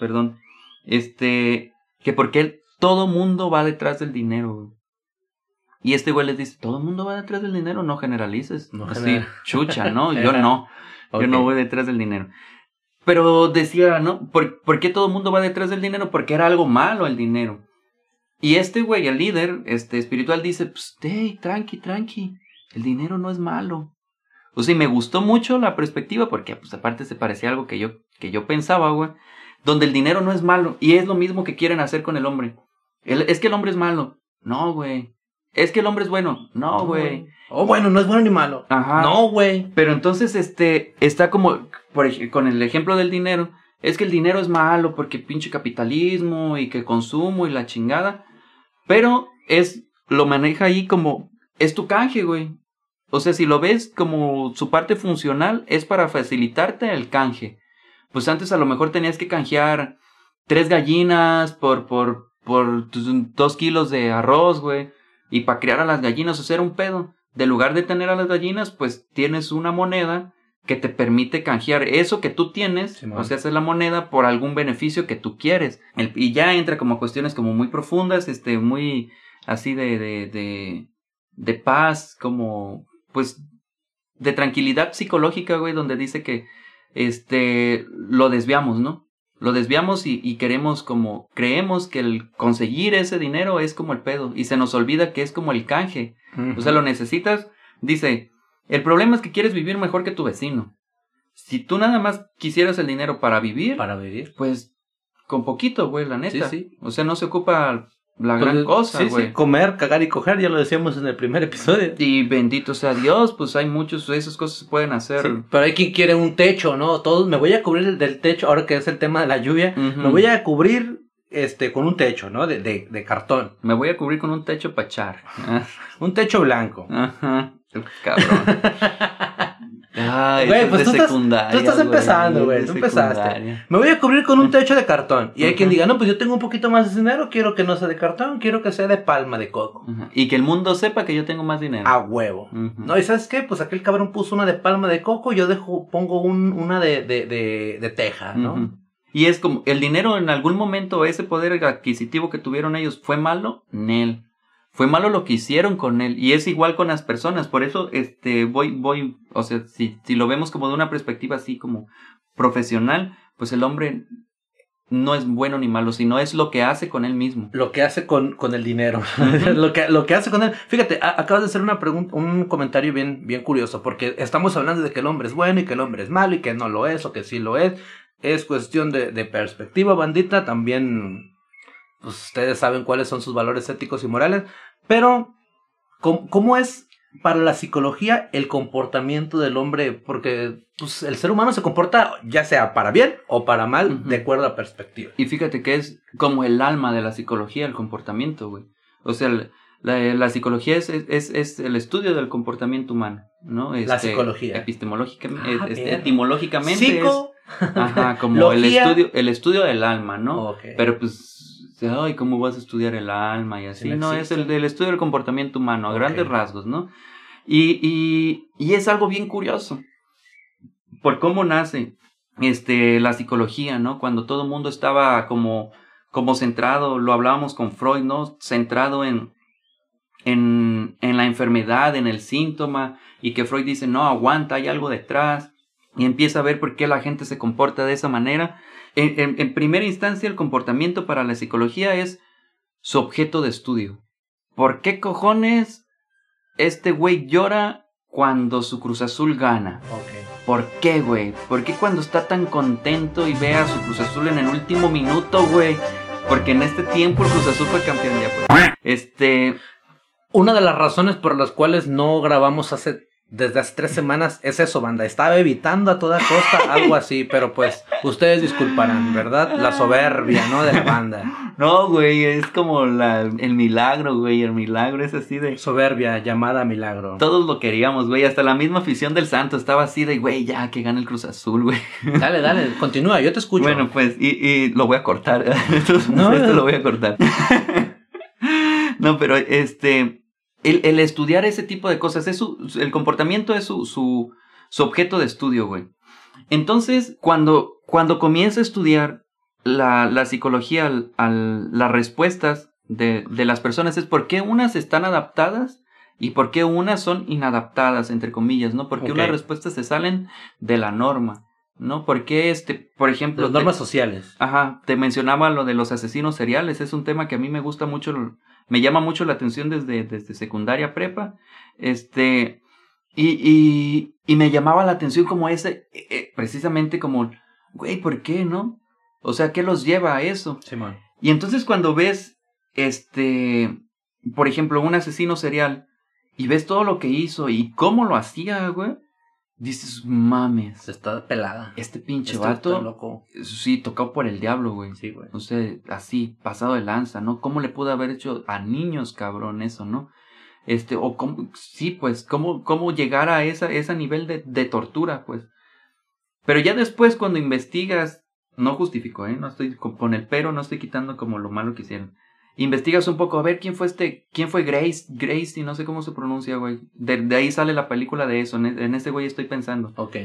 Speaker 2: perdón, este, que por qué todo mundo va detrás del dinero. Y este güey les dice, ¿todo mundo va detrás del dinero? No generalices.
Speaker 3: No
Speaker 2: Así, chucha, ¿no? Yo no. Yo no voy detrás del dinero. Pero decía, ¿no? ¿Por, por qué todo el mundo va detrás del dinero? Porque era algo malo el dinero. Y este güey, el líder este, espiritual, dice, pues, hey, tranqui, tranqui, el dinero no es malo. O sea, y me gustó mucho la perspectiva porque, pues, aparte se parecía a algo que yo, que yo pensaba, güey. Donde el dinero no es malo. Y es lo mismo que quieren hacer con el hombre. Es que el hombre es malo. No, güey. Es que el hombre es bueno. No, güey.
Speaker 3: Oh, bueno, no es bueno ni malo.
Speaker 2: Ajá.
Speaker 3: No, güey.
Speaker 2: Pero entonces, este, está como, por con el ejemplo del dinero, es que el dinero es malo porque pinche capitalismo y que consumo y la chingada. Pero es, lo maneja ahí como, es tu canje, güey. O sea, si lo ves como su parte funcional, es para facilitarte el canje. Pues antes a lo mejor tenías que canjear tres gallinas por, por, por dos kilos de arroz, güey. Y para criar a las gallinas, o sea, era un pedo. De lugar de tener a las gallinas, pues tienes una moneda que te permite canjear eso que tú tienes, o sea, hacer la moneda por algún beneficio que tú quieres. El- y ya entra como cuestiones como muy profundas, este, muy así de, de, de, de paz, como, pues, de tranquilidad psicológica, güey, donde dice que, este, lo desviamos, ¿no? Lo desviamos y, y queremos como, creemos que el conseguir ese dinero es como el pedo, y se nos olvida que es como el canje. O sea, lo necesitas. Dice, el problema es que quieres vivir mejor que tu vecino. Si tú nada más quisieras el dinero para vivir,
Speaker 3: Para vivir.
Speaker 2: pues con poquito, güey, la neta.
Speaker 3: Sí, sí.
Speaker 2: O sea, no se ocupa la gran
Speaker 3: Pues,
Speaker 2: cosa, güey.
Speaker 3: sí, comer, cagar y coger, ya lo decíamos en el primer episodio.
Speaker 2: Y bendito sea Dios, pues hay muchos, esas cosas se pueden hacer.
Speaker 3: Sí, pero hay quien quiere un techo, ¿no? Todos, me voy a cubrir el del techo, ahora que es el tema de la lluvia, me voy a cubrir este con un techo, ¿no? De, de, de cartón.
Speaker 2: Me voy a cubrir con un techo. Ah,
Speaker 3: Un techo blanco.
Speaker 2: Ajá. Cabrón. Ay,
Speaker 3: Güey, pues
Speaker 2: de
Speaker 3: tú estás-
Speaker 2: secundaria,
Speaker 3: tú estás empezando, güey, tú empezaste.
Speaker 2: secundaria.
Speaker 3: Me voy a cubrir con un techo de cartón. Y hay quien diga, no, pues yo tengo un poquito más de dinero, quiero que no sea de cartón, quiero que sea de palma de coco.
Speaker 2: Y que el mundo sepa que yo tengo más dinero.
Speaker 3: A huevo. No, y ¿sabes qué? Pues aquel cabrón puso una de palma de coco, yo dejo, pongo un, una de, de, de, de teja, ¿no?
Speaker 2: Y es como, ¿el dinero en algún momento, ese poder adquisitivo que tuvieron ellos, fue malo? Nel. Fue malo lo que hicieron con él. Y es igual con las personas. Por eso, este, voy, voy, o sea, si, si lo vemos como de una perspectiva así como profesional, pues el hombre no es bueno ni malo, sino es lo que hace con él mismo.
Speaker 3: Lo que hace con, con el dinero. lo, que, lo que hace con él. Fíjate, a- acabas de hacer una pregunta, un comentario bien, bien curioso, porque estamos hablando de que el hombre es bueno y que el hombre es malo y que no lo es o que sí lo es. Es cuestión de, de perspectiva, bandita. También, pues, ustedes saben cuáles son sus valores éticos y morales. Pero, ¿cómo, cómo es para la psicología el comportamiento del hombre? Porque pues, el ser humano se comporta ya sea para bien o para mal, de acuerdo a perspectiva.
Speaker 2: Y fíjate que es como el alma de la psicología, el comportamiento, güey. O sea, el- la, la psicología es, es, es el estudio del comportamiento humano, ¿no?
Speaker 3: La
Speaker 2: Este,
Speaker 3: psicología.
Speaker 2: Epistemológicamente,
Speaker 3: Ah,
Speaker 2: este, etimológicamente
Speaker 3: Psico.
Speaker 2: es, ajá, como el estudio, el estudio del alma, ¿no?
Speaker 3: Ok.
Speaker 2: Pero pues, ay, ¿cómo vas a estudiar el alma y así?
Speaker 3: Sí, no
Speaker 2: es el del estudio del comportamiento humano, a grandes rasgos, ¿no? Y, y, y es algo bien curioso. Por cómo nace este, la psicología, ¿no? Cuando todo el mundo estaba como, como centrado, lo hablábamos con Freud, ¿no? Centrado en, en, en la enfermedad, en el síntoma, y que Freud dice, no, aguanta, hay algo detrás, y empieza a ver por qué la gente se comporta de esa manera. En, en- en primera instancia, el comportamiento para la psicología es su objeto de estudio. ¿Por qué cojones este güey llora cuando su Cruz Azul gana. ¿Por qué, güey? ¿Por qué cuando está tan contento y ve a su Cruz Azul en el último minuto, güey? Porque en este tiempo el Cruz Azul fue campeón ya, pues. Este,
Speaker 3: Una de las razones por las cuales no grabamos hace desde hace tres semanas es eso, banda. Estaba evitando a toda costa algo así, pero pues ustedes disculparán, ¿verdad? La soberbia, ¿no? De la banda.
Speaker 2: no, güey, es como la, el milagro, güey. El milagro es así de.
Speaker 3: Soberbia llamada milagro.
Speaker 2: Todos lo queríamos, güey. Hasta la misma afición del Santo estaba así de, güey, ya que gane el Cruz Azul, güey.
Speaker 3: Dale, dale, continúa, yo te escucho.
Speaker 2: Bueno, pues, y, y lo voy a cortar. Esto,
Speaker 3: No.
Speaker 2: esto lo voy a cortar. no, pero este, el, el estudiar ese tipo de cosas, es su, el comportamiento es su, su, su objeto de estudio, güey. Entonces, cuando, cuando comienza a estudiar la, la psicología, al, al- las respuestas de, de las personas, es por qué unas están adaptadas y por qué unas son inadaptadas, entre comillas, ¿no? Porque unas respuestas se salen de la norma, ¿no? Porque, este, por ejemplo...
Speaker 3: Las
Speaker 2: te-
Speaker 3: normas sociales.
Speaker 2: Ajá, te mencionaba lo de los asesinos seriales, es un tema que a mí me gusta mucho, me llama mucho la atención desde, desde secundaria prepa, este, y, y, y me llamaba la atención como ese, eh, eh, precisamente como, güey, ¿por qué, no? O sea, ¿qué los lleva a eso?
Speaker 3: Simón.
Speaker 2: Y entonces cuando ves, este, por ejemplo, un asesino serial, y ves todo lo que hizo y cómo lo hacía, güey, dices, mames,
Speaker 3: Está pelada.
Speaker 2: este pinche
Speaker 3: Está-
Speaker 2: vato,
Speaker 3: está loco.
Speaker 2: sí, tocado por el diablo, güey.
Speaker 3: Sí, güey.
Speaker 2: O sea, así, pasado de lanza, ¿no? ¿Cómo le pudo haber hecho a niños, cabrón, eso, no? Este, o cómo, sí, pues, cómo, cómo llegar a esa, ese nivel de, de tortura, pues. Pero ya después, cuando investigas, no justifico, ¿eh? No estoy con, con el pero, no estoy quitando como lo malo que hicieron. Investigas un poco, a ver quién fue este, quién fue Grace, Grace, y no sé cómo se pronuncia, güey. De, de ahí sale la película de eso, en, en ese güey estoy pensando
Speaker 3: Ok.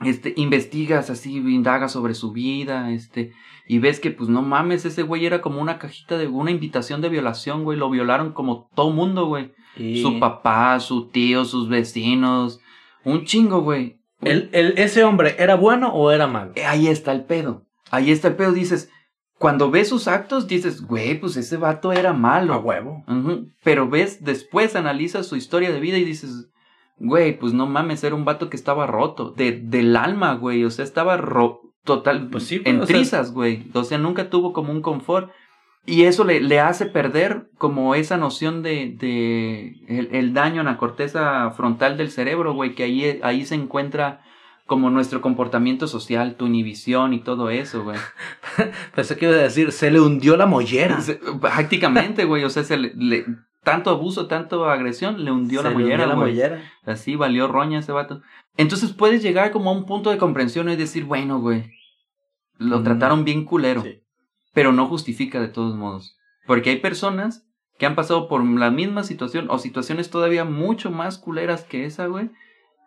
Speaker 2: este, investigas así, indagas sobre su vida, este, y ves que, pues, no mames, ese güey era como una cajita de, una invitación de violación, güey, lo violaron como todo mundo, güey.
Speaker 3: Y
Speaker 2: Su papá, su tío, sus vecinos, un chingo, güey.
Speaker 3: ¿El, el, ¿Ese hombre era bueno o era malo?
Speaker 2: Eh, Ahí está el pedo, ahí está el pedo, dices, cuando ves sus actos, dices, güey, pues ese vato era malo.
Speaker 3: A huevo.
Speaker 2: Pero ves, después analizas su historia de vida y dices, güey, pues no mames, era un vato que estaba roto, de, del alma, güey, o sea, estaba ro total,
Speaker 3: Pues sí,
Speaker 2: en
Speaker 3: o sea-
Speaker 2: güey, o sea, nunca tuvo como un confort. Y eso le, le hace perder como esa noción de, de el, el daño en la corteza frontal del cerebro, güey, que ahí, ahí se encuentra como nuestro comportamiento social, tu inhibición y todo eso, güey.
Speaker 3: Pensé que iba a decir, se le hundió la mollera.
Speaker 2: Se- Prácticamente, güey, o sea, se le, le- tanto abuso, tanto agresión, le hundió
Speaker 3: Se
Speaker 2: la
Speaker 3: le hundió
Speaker 2: mollera,
Speaker 3: la
Speaker 2: güey.
Speaker 3: mollera.
Speaker 2: Así valió roña ese vato. Entonces puedes llegar como a un punto de comprensión y decir, bueno, güey, lo
Speaker 3: Mm.
Speaker 2: trataron bien culero,
Speaker 3: Sí.
Speaker 2: pero no justifica de todos modos. Porque hay personas que han pasado por la misma situación o situaciones todavía mucho más culeras que esa, güey,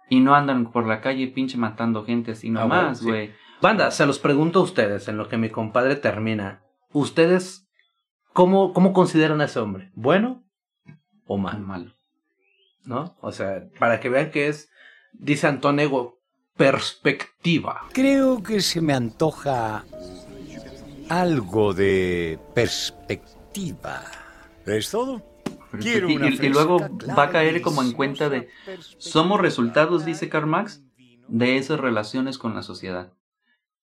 Speaker 2: y no andan por la calle pinche matando gente así
Speaker 3: Ah,
Speaker 2: nomás,
Speaker 3: bueno, sí.
Speaker 2: güey.
Speaker 3: Banda, se los pregunto a ustedes, en lo que mi compadre termina. ¿Ustedes cómo, cómo consideran a ese hombre? ¿Bueno o
Speaker 2: Mal,
Speaker 3: mal?
Speaker 2: malo.
Speaker 3: ¿No? O sea, para que vean que es, dice Antonego, perspectiva.
Speaker 7: Creo que se me antoja algo de perspectiva. ¿Es todo? Quiero
Speaker 2: y,
Speaker 7: una
Speaker 2: y- y luego va a caer como en cuenta de somos resultados, dice Karl Marx, de esas relaciones con la sociedad.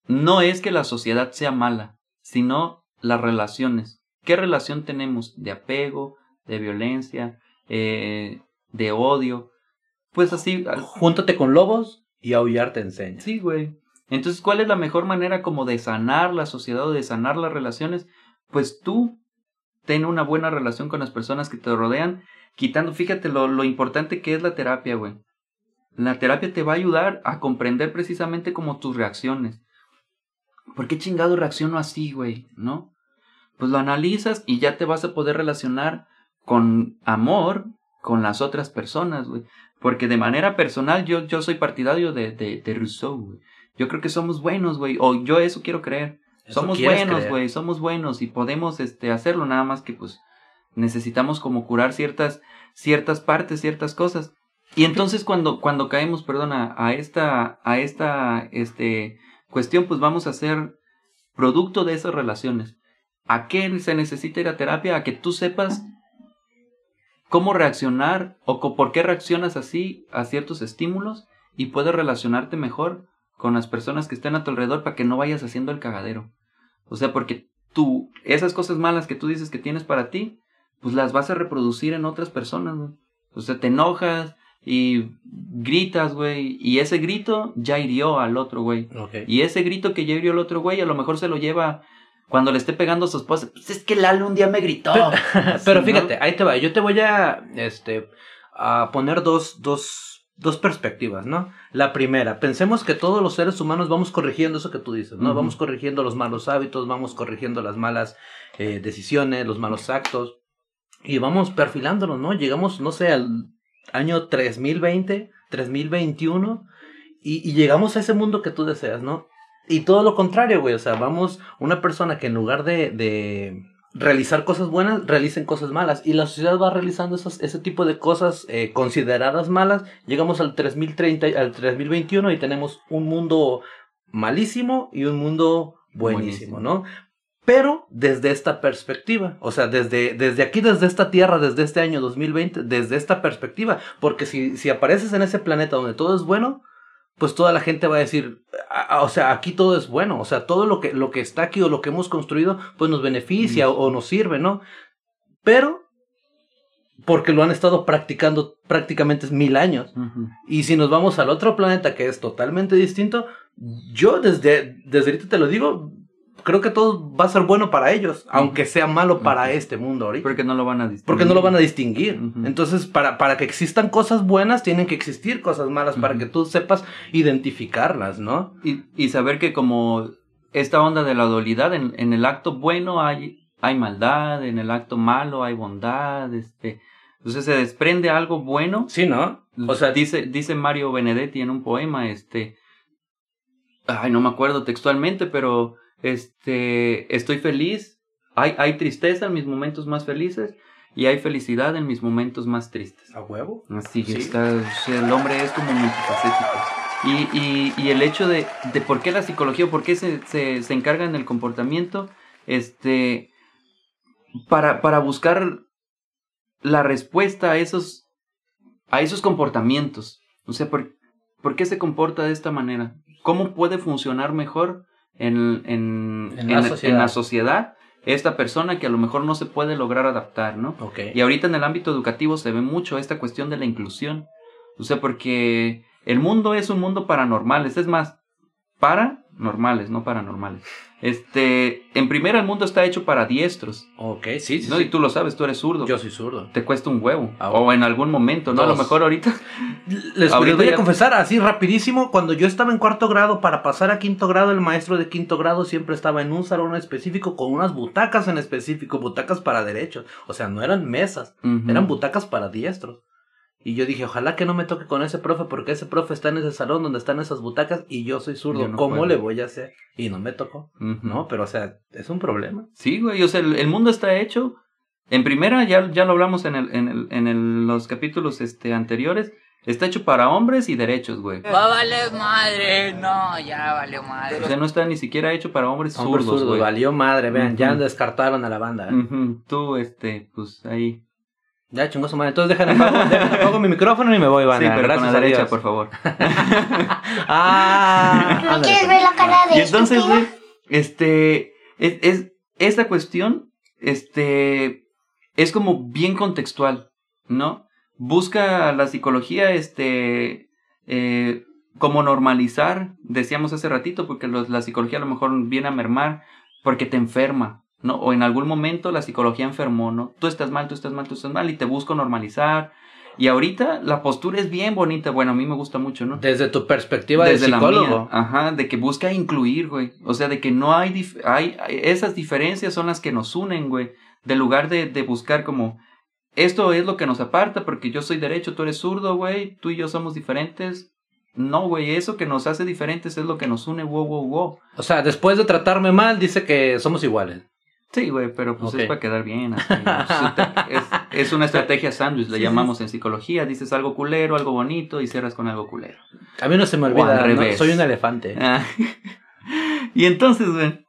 Speaker 2: No es que la sociedad sea mala, sino las relaciones. ¿Qué relación tenemos de apego, de violencia, eh, de odio? Pues así,
Speaker 3: Júntate con lobos y aullar te enseña.
Speaker 2: sí, güey. Entonces, ¿cuál es la mejor manera como de sanar la sociedad o de sanar las relaciones? Pues tú ten una buena relación con las personas que te rodean, quitando, fíjate lo, lo importante que es la terapia, güey. La terapia te va a ayudar a comprender precisamente como tus reacciones. ¿Por qué chingado reacciono así, güey? ¿No? Pues lo analizas y ya te vas a poder relacionar con amor con las otras personas, güey. Porque de manera personal yo, yo soy partidario de, de, de Rousseau, güey. Yo creo que somos buenos, güey. O yo eso quiero creer.
Speaker 3: Eso
Speaker 2: somos buenos, güey. Somos buenos y podemos este, hacerlo. Nada más que pues necesitamos como curar ciertas, ciertas partes, ciertas cosas. Y entonces cuando, cuando caemos, perdona, a esta, a esta este, cuestión, pues vamos a ser producto de esas relaciones. ¿A qué se necesita ir a terapia? A que tú sepas cómo reaccionar o por qué reaccionas así a ciertos estímulos y puedes relacionarte mejor con las personas que estén a tu alrededor para que no vayas haciendo el cagadero. O sea, porque tú, esas cosas malas que tú dices que tienes para ti, pues las vas a reproducir en otras personas, güey. O sea, te enojas y gritas, güey, y ese grito ya hirió al otro, güey.
Speaker 3: Ok.
Speaker 2: Y ese grito que ya hirió al otro güey, a lo mejor se lo lleva cuando le esté pegando a su esposa. Pues es que Lalo un día me gritó.
Speaker 3: Pero
Speaker 2: Así,
Speaker 3: fíjate,
Speaker 2: ¿no?
Speaker 3: ahí te va. Yo te voy a, este, a poner dos, dos, dos perspectivas, ¿no? La primera, pensemos que todos los seres humanos vamos corrigiendo eso que tú dices, ¿no? Vamos corrigiendo los malos hábitos, vamos corrigiendo las malas eh, decisiones, los malos actos. Y vamos perfilándonos, ¿no? Llegamos, no sé, al año 3020, 3021. Y, y llegamos a ese mundo que tú deseas, ¿no? Y todo lo contrario, güey. O sea, vamos, una persona que en lugar de, de realizar cosas buenas, realicen cosas malas. Y la sociedad va realizando esos, ese tipo de cosas eh, consideradas malas. Llegamos al 3030, al 3021 y tenemos un mundo malísimo y un mundo buenísimo,
Speaker 2: Buenísimo.
Speaker 3: ¿no? Pero desde esta perspectiva, o sea, desde, desde aquí, desde esta tierra, desde este año 2020, desde esta perspectiva, porque si, si apareces en ese planeta donde todo es bueno, pues toda la gente va a decir, "Ah, ah, o sea, aquí todo es bueno, o sea, todo lo que, lo que está aquí o lo que hemos construido, pues nos beneficia o, o nos sirve, ¿no? Pero, porque lo han estado practicando prácticamente mil años. Y si nos vamos al otro planeta que es totalmente distinto, yo desde, desde ahorita te lo digo, creo que todo va a ser bueno para ellos, aunque sea malo para este mundo ahorita.
Speaker 2: Porque no lo van a distinguir.
Speaker 3: Porque no lo van a distinguir. Entonces, para, para que existan cosas buenas, tienen que existir cosas malas, para que tú sepas identificarlas, ¿no?
Speaker 2: Y, y saber que como esta onda de la dualidad, en, en el acto bueno hay, hay maldad, en el acto malo hay bondad, este... Entonces se desprende algo bueno
Speaker 3: Sí, ¿no? O sea,
Speaker 2: dice, dice Mario Benedetti en un poema, este, ay, no me acuerdo textualmente, pero, este, estoy feliz, hay, hay tristeza en mis momentos más felices y hay felicidad en mis momentos más tristes.
Speaker 3: ¿a huevo?
Speaker 2: Así que
Speaker 3: Sí.
Speaker 2: está, o sea, el hombre es como multifacético. Y, y, y el hecho de, de por qué la psicología, por qué se, se, se encarga en el comportamiento, este, para, para buscar la respuesta a esos, a esos comportamientos. O sea, ¿por, ¿por qué se comporta de esta manera? ¿Cómo puede funcionar mejor en, en,
Speaker 3: En la sociedad.
Speaker 2: en la sociedad esta persona que a lo mejor no se puede lograr adaptar, ¿no? Y ahorita en el ámbito educativo se ve mucho esta cuestión de la inclusión. O sea, porque el mundo es un mundo paranormales, es más, paranormales, no paranormales. Este, en primera el mundo está hecho para diestros,
Speaker 3: Ok, sí, sí.
Speaker 2: ¿no?
Speaker 3: sí.
Speaker 2: Y tú lo sabes, tú eres zurdo.
Speaker 3: Yo soy zurdo.
Speaker 2: Te cuesta un huevo.
Speaker 3: Ah,
Speaker 2: o en algún momento, ¿no? A lo mejor ahorita.
Speaker 3: Les,
Speaker 2: Ahorita
Speaker 3: les voy
Speaker 2: ya-
Speaker 3: a confesar así rapidísimo, cuando yo estaba en cuarto grado, para pasar a quinto grado, el maestro de quinto grado siempre estaba en un salón específico con unas butacas en específico, butacas para derechos. O sea, no eran mesas, eran butacas para diestros. Y yo dije, ojalá que no me toque con ese profe, porque ese profe está en ese salón donde están esas butacas y yo soy zurdo.
Speaker 2: Yo no
Speaker 3: ¿Cómo
Speaker 2: puedo.
Speaker 3: le voy a hacer? Y no me tocó. No, pero o sea, es un problema.
Speaker 2: Sí, güey, o sea, el, el mundo está hecho. En primera, ya, ya lo hablamos en, el, en, el, en el- los capítulos este, anteriores. Está hecho para hombres y derechos, güey.
Speaker 8: Va a valer madre, no, ya valió
Speaker 2: O
Speaker 8: madre.
Speaker 2: sea, no está ni siquiera hecho para hombres
Speaker 3: Hombre
Speaker 2: zurdos,
Speaker 3: zurdo,
Speaker 2: güey.
Speaker 3: valió madre, vean, ya descartaron a la banda. ¿eh?
Speaker 2: Tú, este, pues ahí.
Speaker 3: Ya chingó su madre. Entonces déjame apago, mi micrófono y me voy, banda.
Speaker 2: sí, pero
Speaker 3: Gracias
Speaker 2: con la derecha,
Speaker 3: Dios.
Speaker 2: por favor.
Speaker 3: Ah,
Speaker 9: ¿No
Speaker 3: ándale,
Speaker 9: quieres
Speaker 3: pues.
Speaker 9: ver la cara de
Speaker 2: y entonces, güey, este, es, es, esta cuestión, este, es como bien contextual, ¿no? Busca la psicología, este, eh, como normalizar, decíamos hace ratito, porque los- la psicología a lo mejor viene a mermar porque te enferma, ¿no? O en algún momento la psicología enfermó, ¿no? Tú estás mal, tú estás mal, tú estás mal, y te busco normalizar. Y ahorita la postura es bien bonita, bueno, a mí me gusta mucho, ¿no?
Speaker 3: Desde tu perspectiva
Speaker 2: Desde
Speaker 3: de
Speaker 2: la
Speaker 3: psicólogo.
Speaker 2: mía, ajá, de que busca incluir, güey. O sea, de que no hay, dif- hay, esas diferencias son las que nos unen, güey. De lugar de, de buscar como, esto es lo que nos aparta porque yo soy derecho, tú eres zurdo, güey, tú y yo somos diferentes. No, güey, eso que nos hace diferentes es lo que nos une, wow, wow, wow.
Speaker 3: O sea, después de tratarme mal, dice que somos iguales.
Speaker 2: Sí, güey, pero pues es para quedar bien. así, es, es una estrategia sándwich, le
Speaker 3: Sí,
Speaker 2: llamamos en psicología. Dices algo culero, algo bonito y cierras con algo culero.
Speaker 3: A mí no se me olvida,
Speaker 2: al
Speaker 3: ¿no?
Speaker 2: revés.
Speaker 3: soy un elefante.
Speaker 2: Ah. y entonces, güey,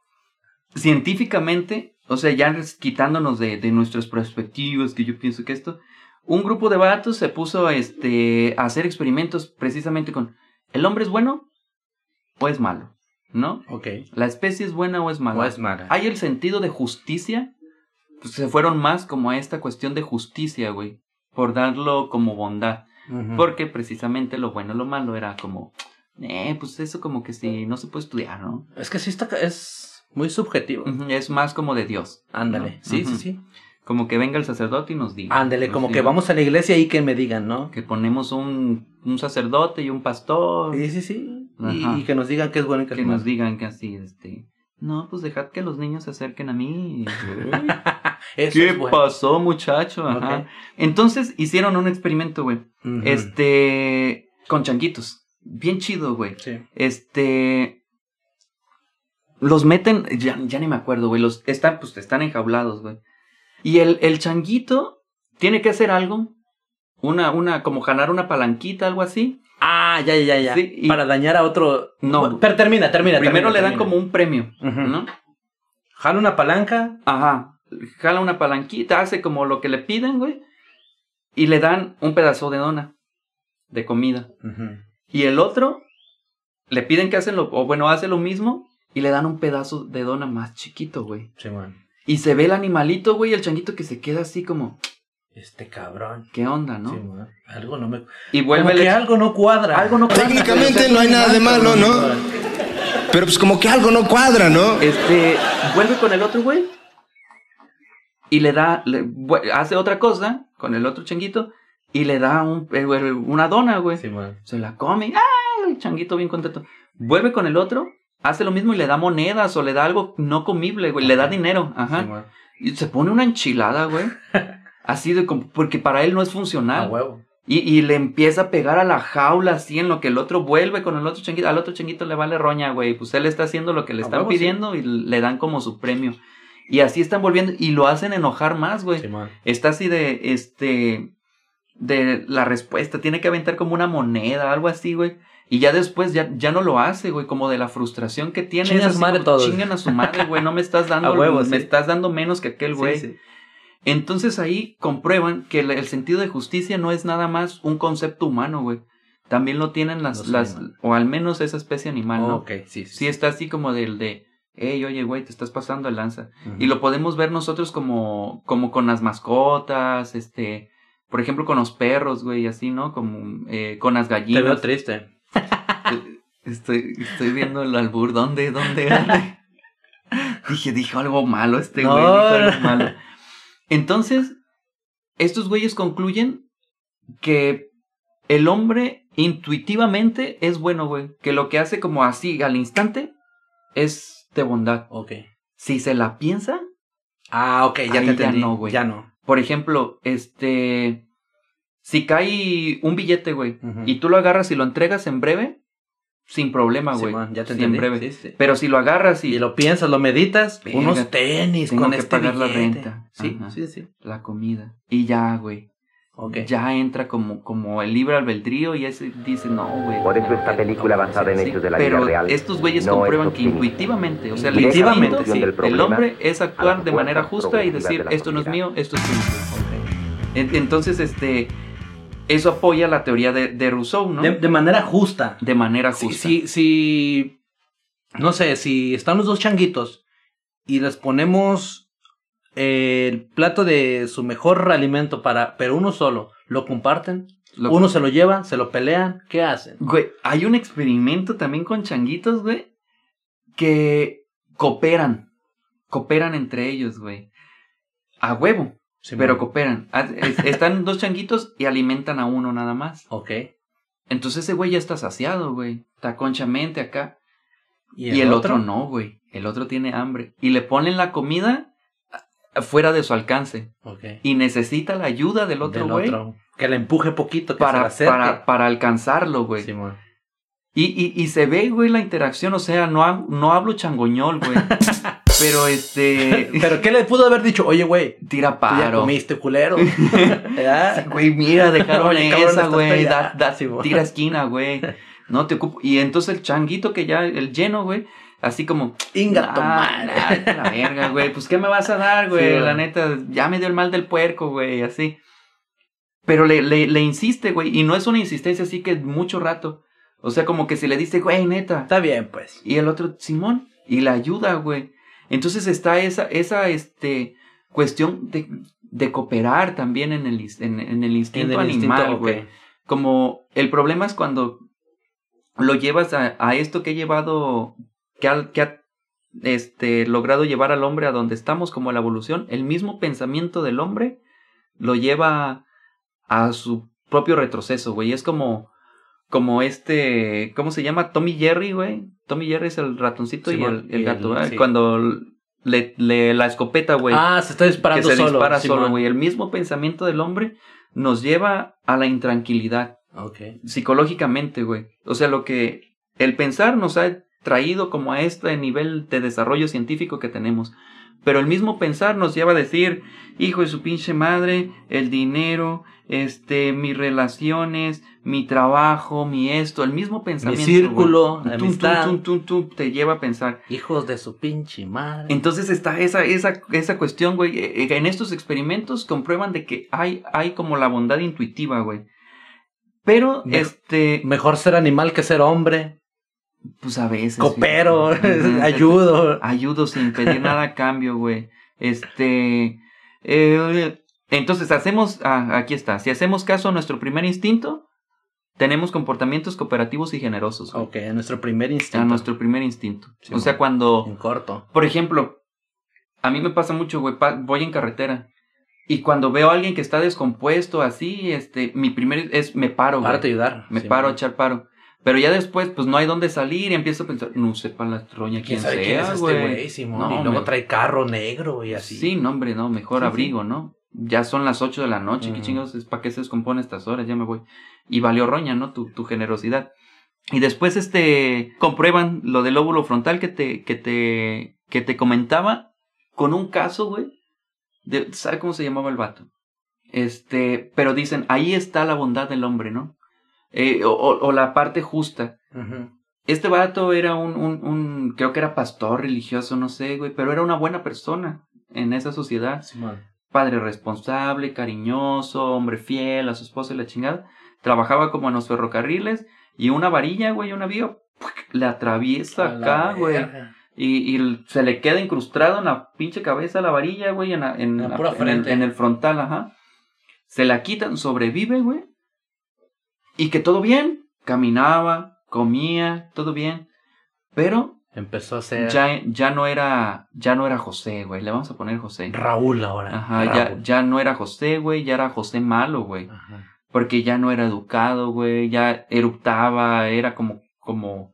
Speaker 2: científicamente, o sea, ya quitándonos de, de nuestras perspectivas, que yo pienso que esto, un grupo de vatos se puso este, a hacer experimentos precisamente con, ¿el hombre es bueno o es malo? ¿No?
Speaker 3: Ok.
Speaker 2: ¿La especie es buena o es mala?
Speaker 3: O es mala.
Speaker 2: ¿Hay el sentido de justicia? Pues se fueron más como a esta cuestión de justicia, güey. Por darlo como bondad. Porque precisamente lo bueno y lo malo era como, eh, pues eso como que si no se puede estudiar, ¿no?
Speaker 3: Es que sí está, es muy subjetivo.
Speaker 2: Es más como de Dios.
Speaker 3: Ándale.
Speaker 2: ¿no?
Speaker 3: Sí, sí, sí.
Speaker 2: Como que venga el sacerdote y nos diga.
Speaker 3: Ándale,
Speaker 2: Nos
Speaker 3: como que vamos a la iglesia y que me digan, ¿no?
Speaker 2: Que ponemos un, un sacerdote y un pastor.
Speaker 3: Sí, sí, sí. Y, que nos digan qué es bueno y qué es
Speaker 2: que
Speaker 3: malo.
Speaker 2: nos digan que así, este... No, pues dejad que los niños se acerquen a mí.
Speaker 3: Eso
Speaker 2: ¿Qué
Speaker 3: es bueno.
Speaker 2: pasó, muchacho? Ajá. Entonces hicieron un experimento, güey. Este... Con changuitos. Bien chido, güey.
Speaker 3: Sí.
Speaker 2: Este. Los meten. Ya, ya ni me acuerdo, güey. Los están, pues están enjaulados, güey. Y el, el changuito tiene que hacer algo. Una, una, como jalar una palanquita, algo así.
Speaker 3: Ah, ya, ya, ya.
Speaker 2: Sí, y-
Speaker 3: Para dañar a otro.
Speaker 2: No.
Speaker 3: Pero termina, termina.
Speaker 2: Primero
Speaker 3: termina,
Speaker 2: le dan
Speaker 3: termina.
Speaker 2: como un premio,
Speaker 3: Ujú.
Speaker 2: ¿no?
Speaker 3: Jala una palanca.
Speaker 2: Ajá. Jala una palanquita, hace como lo que le piden, güey. Y le dan un pedazo de dona. De comida. Y el otro, le piden que hacen lo, o bueno, hace lo mismo. Y le dan un pedazo de dona más chiquito, güey.
Speaker 3: Sí, man.
Speaker 2: Y se ve el animalito, güey, el changuito que se queda así como,
Speaker 3: Este cabrón.
Speaker 2: ¿qué onda, no?
Speaker 3: Sí. Algo no me.
Speaker 2: y
Speaker 3: Vuelve
Speaker 2: vuelve
Speaker 3: que algo no cuadra.
Speaker 2: algo no cuadra,
Speaker 9: Técnicamente no hay nada de malo, ¿no? Pero pues como que algo no cuadra, ¿no?
Speaker 2: Este, vuelve con el otro güey. Y le da, le- hace otra cosa con el otro changuito. Y le da un, eh, una dona, güey.
Speaker 3: Sí, man.
Speaker 2: Se la come. ¡Ah! El changuito bien contento. Vuelve con el otro. Hace lo mismo y le da monedas o le da algo no comible, güey. Le da dinero. Ajá.
Speaker 3: Sí.
Speaker 2: Y se pone una enchilada, güey. Así de como, porque para él no es
Speaker 3: A
Speaker 2: funcional.
Speaker 3: huevo.
Speaker 2: Y, y le empieza a pegar a la jaula así en lo que el otro vuelve con el otro changuito. Al otro changuito le vale roña, güey. Pues él está haciendo lo que le están
Speaker 3: huevo, sí.
Speaker 2: pidiendo y le dan como su premio. Y así están volviendo y lo hacen enojar más, güey.
Speaker 3: Sí.
Speaker 2: Está así de, este, de la respuesta. Tiene que aventar como una moneda, algo así, güey. Y ya después ya, ya no lo hace, güey, como de la frustración que tiene.
Speaker 3: Chinga
Speaker 2: Es
Speaker 3: a su madre todos.
Speaker 2: Chingan a su madre, güey. No me estás dando,
Speaker 3: huevo,
Speaker 2: me
Speaker 3: sí.
Speaker 2: estás dando menos que aquel güey.
Speaker 3: Sí, sí.
Speaker 2: Entonces ahí comprueban que el, el sentido de justicia no es nada más un concepto humano, güey. También lo tienen las,
Speaker 3: Los
Speaker 2: las
Speaker 3: animales.
Speaker 2: o al menos esa especie animal, ¿no?
Speaker 3: Ok, sí, sí.
Speaker 2: Está así como del de, hey, oye, güey, te estás pasando el lanza. Y lo podemos ver nosotros como, como con las mascotas, este, por ejemplo, con los perros, güey, así, ¿no? Como eh, con las
Speaker 3: Te veo
Speaker 2: gallinas.
Speaker 3: triste.
Speaker 2: Estoy, estoy viendo el albur, ¿dónde, dónde? dónde? dije, dijo algo malo este
Speaker 3: No,
Speaker 2: güey, dijo algo malo. Entonces, estos güeyes concluyen que el hombre intuitivamente es bueno, güey. Que lo que hace como así al instante es de bondad.
Speaker 3: Ok.
Speaker 2: Si se la piensa,
Speaker 3: Ah, ok, ya
Speaker 2: Ahí
Speaker 3: te
Speaker 2: ya
Speaker 3: entendí.
Speaker 2: no, güey.
Speaker 3: Ya no.
Speaker 2: Por ejemplo, este... Si cae un billete, güey, y tú lo agarras y lo entregas en breve, sin problema,
Speaker 3: Sí,
Speaker 2: güey.
Speaker 3: man, ya te
Speaker 2: Sí, en breve.
Speaker 3: Sí, sí.
Speaker 2: Pero si lo agarras y,
Speaker 3: Y lo piensas, lo meditas, unos tenis
Speaker 2: tengo
Speaker 3: con
Speaker 2: que
Speaker 3: este
Speaker 2: pagar la
Speaker 3: billete.
Speaker 2: renta.
Speaker 3: Sí,
Speaker 2: Ajá.
Speaker 3: sí, sí.
Speaker 2: la comida, y ya, güey.
Speaker 3: Ok.
Speaker 2: Ya entra como, como el libre albedrío y ese dice, no, güey.
Speaker 10: Por eso
Speaker 2: no,
Speaker 10: esta película
Speaker 2: no,
Speaker 10: basada en
Speaker 2: sí,
Speaker 10: hechos de la
Speaker 2: Pero
Speaker 10: vida real
Speaker 2: estos güeyes
Speaker 10: no es
Speaker 2: comprueban que intuitivamente, o sea, el
Speaker 3: Intuitivamente,
Speaker 10: sí. del
Speaker 2: el hombre es actuar de manera justa y decir,
Speaker 10: de
Speaker 2: esto no es mío, esto es tuyo. En- Entonces, este, eso apoya la teoría de, de Rousseau, ¿no?
Speaker 3: De,
Speaker 2: De,
Speaker 3: de manera justa.
Speaker 2: manera
Speaker 3: Si,
Speaker 2: justa.
Speaker 3: si, si, no sé, si están los dos changuitos y les ponemos el plato de su mejor alimento para, pero uno solo, lo comparten,
Speaker 2: Lo-
Speaker 3: uno se lo lleva, se lo pelean, ¿qué hacen?
Speaker 2: Güey, hay un experimento también con changuitos, güey, que cooperan. Cooperan entre ellos, güey. A huevo,
Speaker 3: Sí,
Speaker 2: pero
Speaker 3: man.
Speaker 2: cooperan. Ah, es- Están dos changuitos y alimentan a uno nada más.
Speaker 3: Ok.
Speaker 2: Entonces ese güey ya está saciado, güey. Está conchamente acá.
Speaker 3: ¿Y
Speaker 2: Y el, otro? no, güey. El otro tiene hambre. Y le ponen la comida fuera de su alcance.
Speaker 3: Ok.
Speaker 2: Y necesita la ayuda del otro güey.
Speaker 3: Que le empuje poquito, que se
Speaker 2: para,
Speaker 3: acerque.
Speaker 2: para, para alcanzarlo, güey.
Speaker 3: Simón.
Speaker 2: Y, y, y se ve, güey, la interacción. O sea, no, ha- no hablo changoñol, güey. pero este.
Speaker 3: Pero ¿qué le pudo haber dicho? Oye, güey,
Speaker 2: tira
Speaker 3: tú ya
Speaker 2: paro.
Speaker 3: comiste, culero.
Speaker 2: Güey, mira, dejaron
Speaker 3: Oye,
Speaker 2: esa, güey. Da, da-
Speaker 3: Sí,
Speaker 2: tira esquina, güey. No te ocupo. Y entonces el changuito que ya, el lleno, güey, así como.
Speaker 3: Inga
Speaker 2: "Ah,
Speaker 3: madre".
Speaker 2: ah, vete a la verga, güey. Pues, ¿qué me vas a dar, güey?
Speaker 3: Sí,
Speaker 2: la neta, ya me dio el mal del puerco, güey, así. Pero le, le, le insiste, güey. Y no es una insistencia así que mucho rato. O sea, como que se le dice, güey, neta.
Speaker 3: Está bien, pues.
Speaker 2: Y el otro, Simón. Y la ayuda, güey. Entonces está esa, esa, este, cuestión de, de cooperar también en el, en, en el instinto
Speaker 3: En el instinto,
Speaker 2: animal, güey. Como el problema es cuando lo llevas a, a esto que he llevado, que ha, que ha este, logrado llevar al hombre a donde estamos, como la evolución, el mismo pensamiento del hombre lo lleva a su propio retroceso, güey. Es como, como este, ¿cómo se llama? Tommy Jerry, güey. Tommy Jerry es el ratoncito y el, gato,
Speaker 3: el-
Speaker 2: ¿verdad?
Speaker 3: sí.
Speaker 2: Cuando le, le- la escopeta, güey.
Speaker 3: Ah, se está disparando
Speaker 2: que se
Speaker 3: solo.
Speaker 2: dispara solo, güey. El mismo pensamiento del hombre nos lleva a la intranquilidad psicológicamente, güey. O sea, lo que el pensar nos ha traído como a este nivel de desarrollo científico que tenemos. Pero el mismo pensar nos lleva a decir, hijo de su pinche madre, el dinero, este, mis relaciones, mi trabajo, mi esto, el mismo pensamiento.
Speaker 3: círculo,
Speaker 2: güey.
Speaker 3: de
Speaker 2: Tum,
Speaker 3: amistad.
Speaker 2: tum, tum, tum, tum, te lleva a pensar.
Speaker 3: Hijos de su pinche madre.
Speaker 2: Entonces está esa, esa, esa cuestión, güey. Eh, eh, En estos experimentos comprueban de que hay, hay como la bondad intuitiva, güey. Pero,
Speaker 3: Me-
Speaker 2: este,
Speaker 3: Mejor ser animal que ser hombre.
Speaker 2: Pues a veces.
Speaker 3: Copero, ayudo.
Speaker 2: Ayudo sin pedir nada a cambio, güey. Este. eh, entonces, hacemos. ah, aquí está. Si hacemos caso a nuestro primer instinto, tenemos comportamientos cooperativos y generosos. güey.
Speaker 3: Ok, nuestro primer instinto.
Speaker 2: A nuestro primer instinto.
Speaker 3: Sí,
Speaker 2: o sea, cuando.
Speaker 3: En corto.
Speaker 2: Por ejemplo, a mí me pasa mucho, güey, voy en carretera y cuando veo a alguien que está descompuesto así, este, mi primer es me paro, güey.
Speaker 3: Párate a ayudar.
Speaker 2: Me
Speaker 3: Sí,
Speaker 2: paro a echar paro. Pero ya después, pues no hay dónde salir y empiezo a pensar, no sepa la troña quién,
Speaker 3: ¿Quién sabe
Speaker 2: sea,
Speaker 3: quién es este
Speaker 2: güey.
Speaker 3: Simón?
Speaker 2: No,
Speaker 3: y luego
Speaker 2: me-
Speaker 3: trae carro negro y así.
Speaker 2: Sí, no, hombre, no, mejor
Speaker 3: Sí, sí.
Speaker 2: abrigo, ¿no? Ya son las 8 de la noche, ¿qué
Speaker 3: Ujú.
Speaker 2: chingados es? ¿Para qué se descompone a estas horas? Ya me voy. Y valió roña, ¿no? Tu, tu generosidad. Y después, este, comprueban lo del óvulo frontal que te, que te, que te comentaba con un caso, güey. De, ¿Sabe cómo se llamaba el vato? Este, pero dicen, ahí está la bondad del hombre, ¿no? Eh, o, la parte justa. Este vato era un, un, un, creo que era pastor religioso, no sé, güey, pero era una buena persona en esa sociedad. Padre responsable, cariñoso, hombre fiel a su esposa y la chingada. Trabajaba como en los ferrocarriles y una varilla, güey, una vía, le atraviesa acá, güey. Y, y se le queda incrustado en la pinche cabeza la varilla, güey, en, la- en,
Speaker 3: la
Speaker 2: la-
Speaker 3: pura
Speaker 2: en el, en el frontal, ajá. Se la quitan, sobrevive, güey. Y que todo bien. Caminaba, comía, todo bien. Pero
Speaker 3: Empezó a ser
Speaker 2: ya, ya no era, ya no era José, güey. Le vamos a poner José.
Speaker 3: Raúl ahora.
Speaker 2: Ajá, ya,
Speaker 3: Raúl.
Speaker 2: ya no era José, güey, ya era José malo, güey.
Speaker 3: Ajá.
Speaker 2: Porque ya no era educado, güey, ya eruptaba, era como, como,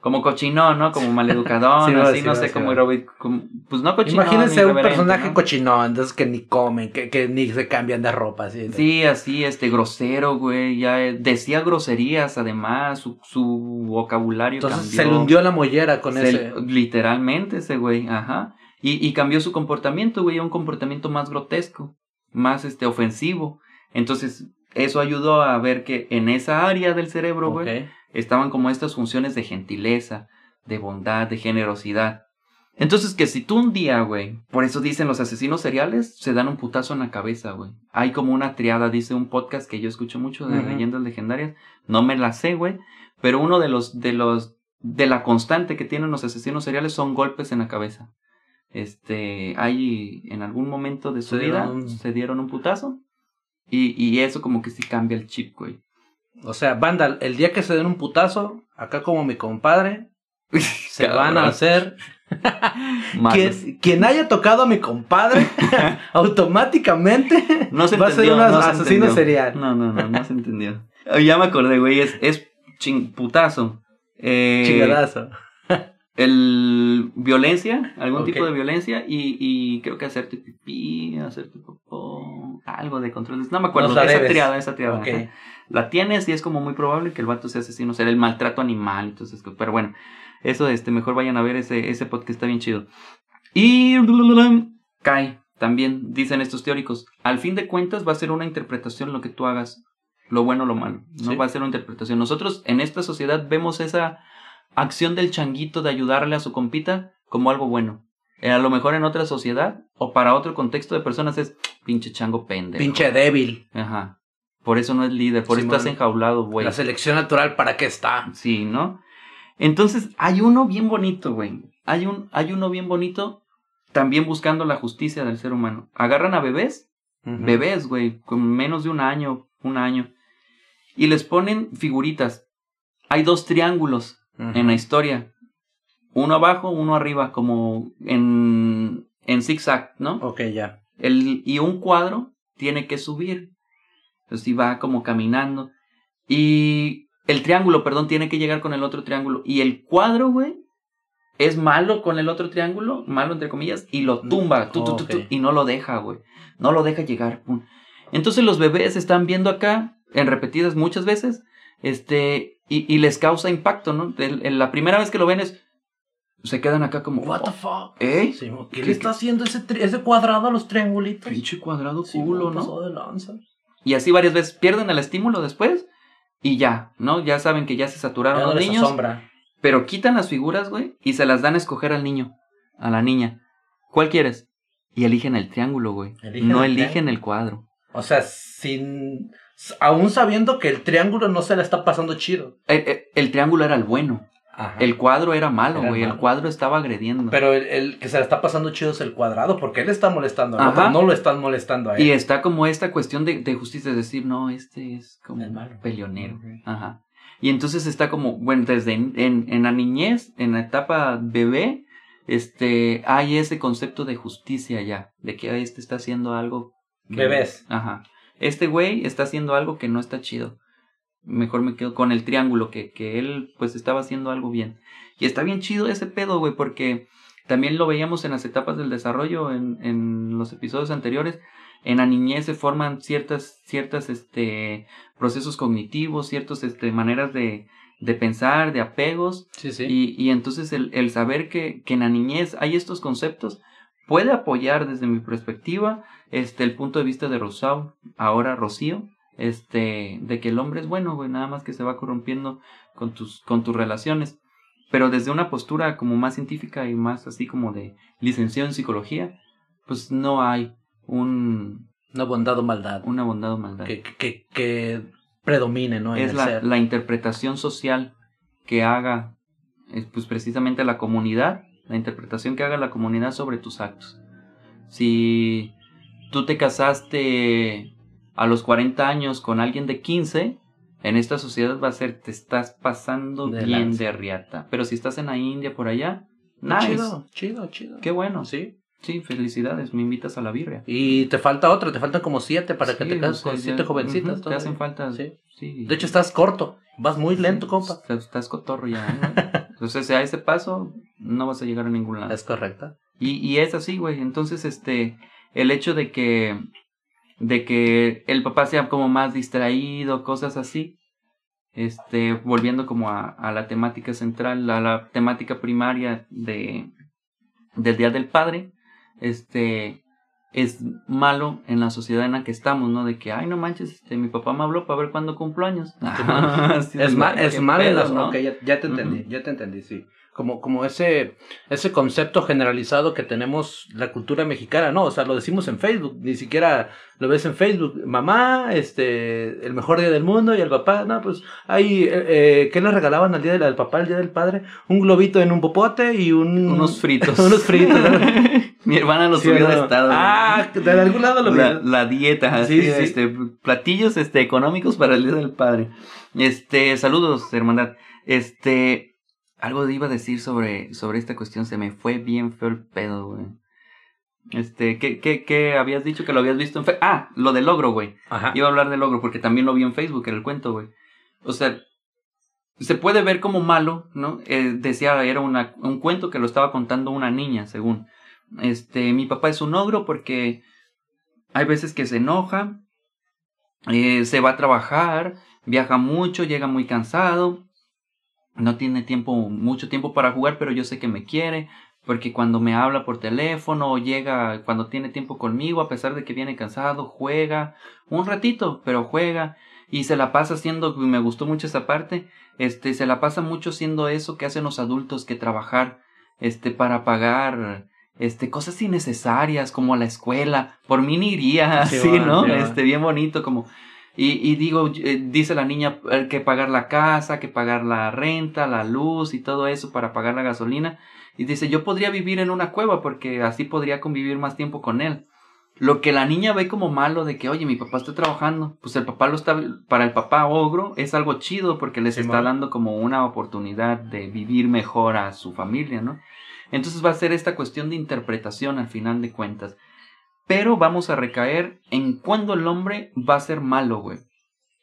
Speaker 2: como cochinón, ¿no? Como maleducadón,
Speaker 3: Sí,
Speaker 2: así,
Speaker 3: sí,
Speaker 2: no
Speaker 3: va,
Speaker 2: sé,
Speaker 3: sí,
Speaker 2: como, como- pues no cochinón.
Speaker 3: Imagínense un personaje
Speaker 2: ¿no?
Speaker 3: cochinón, entonces que ni comen, que, que ni se cambian de ropa, así.
Speaker 2: Sí, así, este, grosero, güey, ya eh, decía groserías, además, su, su vocabulario
Speaker 3: Entonces
Speaker 2: cambió.
Speaker 3: se le hundió la mollera con
Speaker 2: Se-
Speaker 3: ese.
Speaker 2: Literalmente ese güey, ajá. Y, y cambió su comportamiento, güey, a un comportamiento más grotesco, más este ofensivo. Entonces, eso ayudó a ver que en esa área del cerebro, güey. Estaban como estas funciones de gentileza, de bondad, de generosidad. Entonces, que si tú un día, güey, por eso dicen los asesinos seriales, se dan un putazo en la cabeza, güey. Hay como una triada, dice un podcast que yo escucho mucho de leyendas legendarias. No me la sé, güey. Pero uno de los, de los, de la constante que tienen los asesinos seriales son golpes en la cabeza. Este, hay en algún momento de su
Speaker 3: Se
Speaker 2: vida
Speaker 3: dieron
Speaker 2: se dieron un putazo. Y, y eso como que sí cambia el chip, güey.
Speaker 3: O sea, banda, el día que se den un putazo, acá como mi compadre, se van a hacer. Quien, quien haya tocado a mi compadre, automáticamente
Speaker 2: No se
Speaker 3: va a ser un
Speaker 2: no se
Speaker 3: asesino serial.
Speaker 2: No, no, no, no se entendió. Ya me acordé, güey, es, es ching, putazo. Eh,
Speaker 3: Chingadazo.
Speaker 2: El violencia, algún tipo de violencia y, y creo que hacerte pipí, hacerte popó, algo de control. No me acuerdo, esa triada, esa triada. La tienes y es como muy probable que el vato sea asesino, sea el maltrato animal, entonces, pero bueno, eso este, mejor vayan a ver ese, ese podcast, está bien chido. Y cae, también dicen estos teóricos, al fin de cuentas va a ser una interpretación lo que tú hagas, lo bueno o lo malo, no
Speaker 3: Sí.
Speaker 2: va a ser una interpretación. Nosotros en esta sociedad vemos esa acción del changuito de ayudarle a su compita como algo bueno. Eh, a lo mejor en otra sociedad o para otro contexto de personas es pinche chango pendejo.
Speaker 3: Pinche débil.
Speaker 2: Ajá. Por eso no es líder, por eso estás enjaulado, güey.
Speaker 3: La selección natural, ¿para qué está?
Speaker 2: Sí, ¿no? Entonces, hay uno bien bonito, güey. Hay, un, hay uno bien bonito también buscando la justicia del ser humano. Agarran a bebés, bebés, güey, con menos de un año, un año, y les ponen figuritas. Hay dos triángulos En la historia. Uno abajo, uno arriba, como en, en zigzag, ¿no?
Speaker 3: Ok, ya.
Speaker 2: El, y un cuadro tiene que subir. Entonces va como caminando. Y el triángulo, perdón, tiene que llegar con el otro triángulo. Y el cuadro, güey, es malo con el otro triángulo, malo entre comillas, y lo tumba, tu, tu, tu, y no lo deja, güey. No lo deja llegar. Entonces los bebés están viendo acá, en repetidas muchas veces, este, y, y les causa impacto, ¿no? El- el- la primera vez que lo ven es, se quedan acá como,
Speaker 3: What the fuck?
Speaker 2: ¿eh?
Speaker 3: Sí, ¿Qué,
Speaker 2: ¿Qué-
Speaker 3: le está haciendo ese, cuadrado a los triangulitos?
Speaker 2: Pinche cuadrado
Speaker 3: Sí,
Speaker 2: culo, ¿no?
Speaker 3: pasó de lanza.
Speaker 2: Y así varias veces pierden el estímulo después y ya, ¿no? Ya saben que ya se saturaron
Speaker 3: Ya
Speaker 2: los niños,
Speaker 3: asombra.
Speaker 2: pero quitan las figuras, güey, y se las dan a escoger al niño, a la niña. ¿Cuál quieres? Y eligen el triángulo, güey.
Speaker 3: Eligen
Speaker 2: No
Speaker 3: el
Speaker 2: eligen el cuadro.
Speaker 3: O sea, sin... Aún sabiendo que el triángulo no se la está pasando chido.
Speaker 2: El, el- el triángulo era el bueno.
Speaker 3: Ajá.
Speaker 2: El cuadro era malo, güey. El cuadro estaba agrediendo.
Speaker 3: Pero el, el que se la está pasando chido es el cuadrado, porque él está molestando otro,
Speaker 2: Ajá.
Speaker 3: no lo están molestando a él.
Speaker 2: y está como esta cuestión de, de justicia, es decir, no, este es como
Speaker 3: El malo.
Speaker 2: peleonero. Ajá. Y entonces está como, bueno, desde en, en, en la niñez, en la etapa bebé, este, hay ese concepto de justicia ya, de que "Ay, este está haciendo algo. que-
Speaker 3: Bebés.
Speaker 2: Ajá. Este güey está haciendo algo que no está chido. Mejor me quedo con el triángulo, que, que él pues estaba haciendo algo bien. Y está bien chido ese pedo, güey, porque también lo veíamos en las etapas del desarrollo, en, en los episodios anteriores. En la niñez se forman ciertas, ciertas, este, procesos cognitivos, ciertas, este, maneras de, de pensar, de apegos.
Speaker 3: Sí, sí.
Speaker 2: Y, y entonces el, el saber que, que en la niñez hay estos conceptos puede apoyar desde mi perspectiva este, el punto de vista de Rousseau, ahora Rocío, este, de que el hombre es bueno, güey, nada más que se va corrompiendo con tus, con tus relaciones. Pero desde una postura como más científica y más así como de licenciado en psicología, pues no hay un,
Speaker 3: Una bondad o maldad.
Speaker 2: una bondad o maldad.
Speaker 3: Que, que, que predomine, ¿no? En
Speaker 2: es
Speaker 3: el
Speaker 2: la,
Speaker 3: ser.
Speaker 2: la interpretación social que haga pues precisamente la comunidad, la interpretación que haga la comunidad sobre tus actos. Si tú te casaste a los 40 años con alguien de 15, en esta sociedad va a ser te estás pasando
Speaker 3: De
Speaker 2: bien
Speaker 3: lanza.
Speaker 2: de riata. Pero si estás en la India por allá, nice.
Speaker 3: Chido, chido, chido.
Speaker 2: Qué bueno.
Speaker 3: Sí.
Speaker 2: Sí, felicidades, me invitas a la birria.
Speaker 3: Y te falta otra, te faltan como siete para que te cases
Speaker 2: sea,
Speaker 3: con siete jovencitas.
Speaker 2: te hacen falta.
Speaker 3: Sí.
Speaker 2: sí.
Speaker 3: De hecho, estás corto. Vas muy lento, compa.
Speaker 2: Estás, estás cotorro ya. ¿no? Entonces, a ese paso no vas a llegar a ningún lado.
Speaker 3: Es correcta.
Speaker 2: Y, y es así, güey. Entonces, este, el hecho de que, de que el papá sea como más distraído, cosas así, este, volviendo como a, a la temática central, a la temática primaria de, del Día del Padre, este, es malo en la sociedad en la que estamos, ¿no? De que, ay, no manches, este, mi papá me habló para ver cuándo cumplo años. De,
Speaker 3: Es, ma-
Speaker 2: "Güey,
Speaker 3: es malo en las...
Speaker 2: ¿no?".
Speaker 3: Ok, ya, ya te entendí, ya te entendí, sí. Como, como ese, ese concepto generalizado que tenemos la cultura mexicana, ¿no? O sea, lo decimos en Facebook, ni siquiera lo ves en Facebook. Mamá, este, el mejor día del mundo y el papá, no, pues, ahí, eh, eh, ¿qué le regalaban al día del al papá, al día del padre? Un globito en un popote y un...
Speaker 2: Unos fritos.
Speaker 3: unos fritos.
Speaker 2: Mi hermana lo
Speaker 3: ¿Sí
Speaker 2: subió de estado.
Speaker 3: Ah, de algún lado lo
Speaker 2: la, la dieta, así,
Speaker 3: Sí, sí.
Speaker 2: este, platillos este, económicos para el Día del Padre. Este, saludos, hermandad. Este, algo iba a decir sobre, sobre esta cuestión, se me fue bien feo el pedo, güey. Este, ¿qué, qué, qué habías dicho que lo habías visto en Facebook? Ah, lo del logro, güey.
Speaker 3: Ajá.
Speaker 2: Iba a hablar del logro porque también lo vi en Facebook, en el cuento, güey. O sea, se puede ver como malo, ¿no? Eh, decía, era una, un cuento que lo estaba contando una niña, según. Este, mi papá es un ogro porque hay veces que se enoja, eh, se va a trabajar, viaja mucho, llega muy cansado, no tiene tiempo, mucho tiempo para jugar, pero yo sé que me quiere, porque cuando me habla por teléfono o llega cuando tiene tiempo conmigo, a pesar de que viene cansado, juega un ratito, pero juega y se la pasa haciendo, y me gustó mucho esa parte, este, se la pasa mucho haciendo eso que hacen los adultos, que trabajar, este, para pagar, este, cosas innecesarias como la escuela, por mí ni iría,
Speaker 3: Sí,
Speaker 2: así,
Speaker 3: va,
Speaker 2: ¿no? este, bien bonito, como, Y, y digo, eh, dice la niña eh, que pagar la casa, que pagar la renta, la luz y todo eso para pagar la gasolina. Y dice, yo podría vivir en una cueva porque así podría convivir más tiempo con él. Lo que la niña ve como malo de que, oye, mi papá está trabajando, pues el papá lo está, para el papá ogro es algo chido porque les está dando como una oportunidad de vivir mejor a su familia, ¿no? Entonces va a ser esta cuestión de interpretación al final de cuentas. Pero vamos a recaer en cuando el hombre va a ser malo, güey.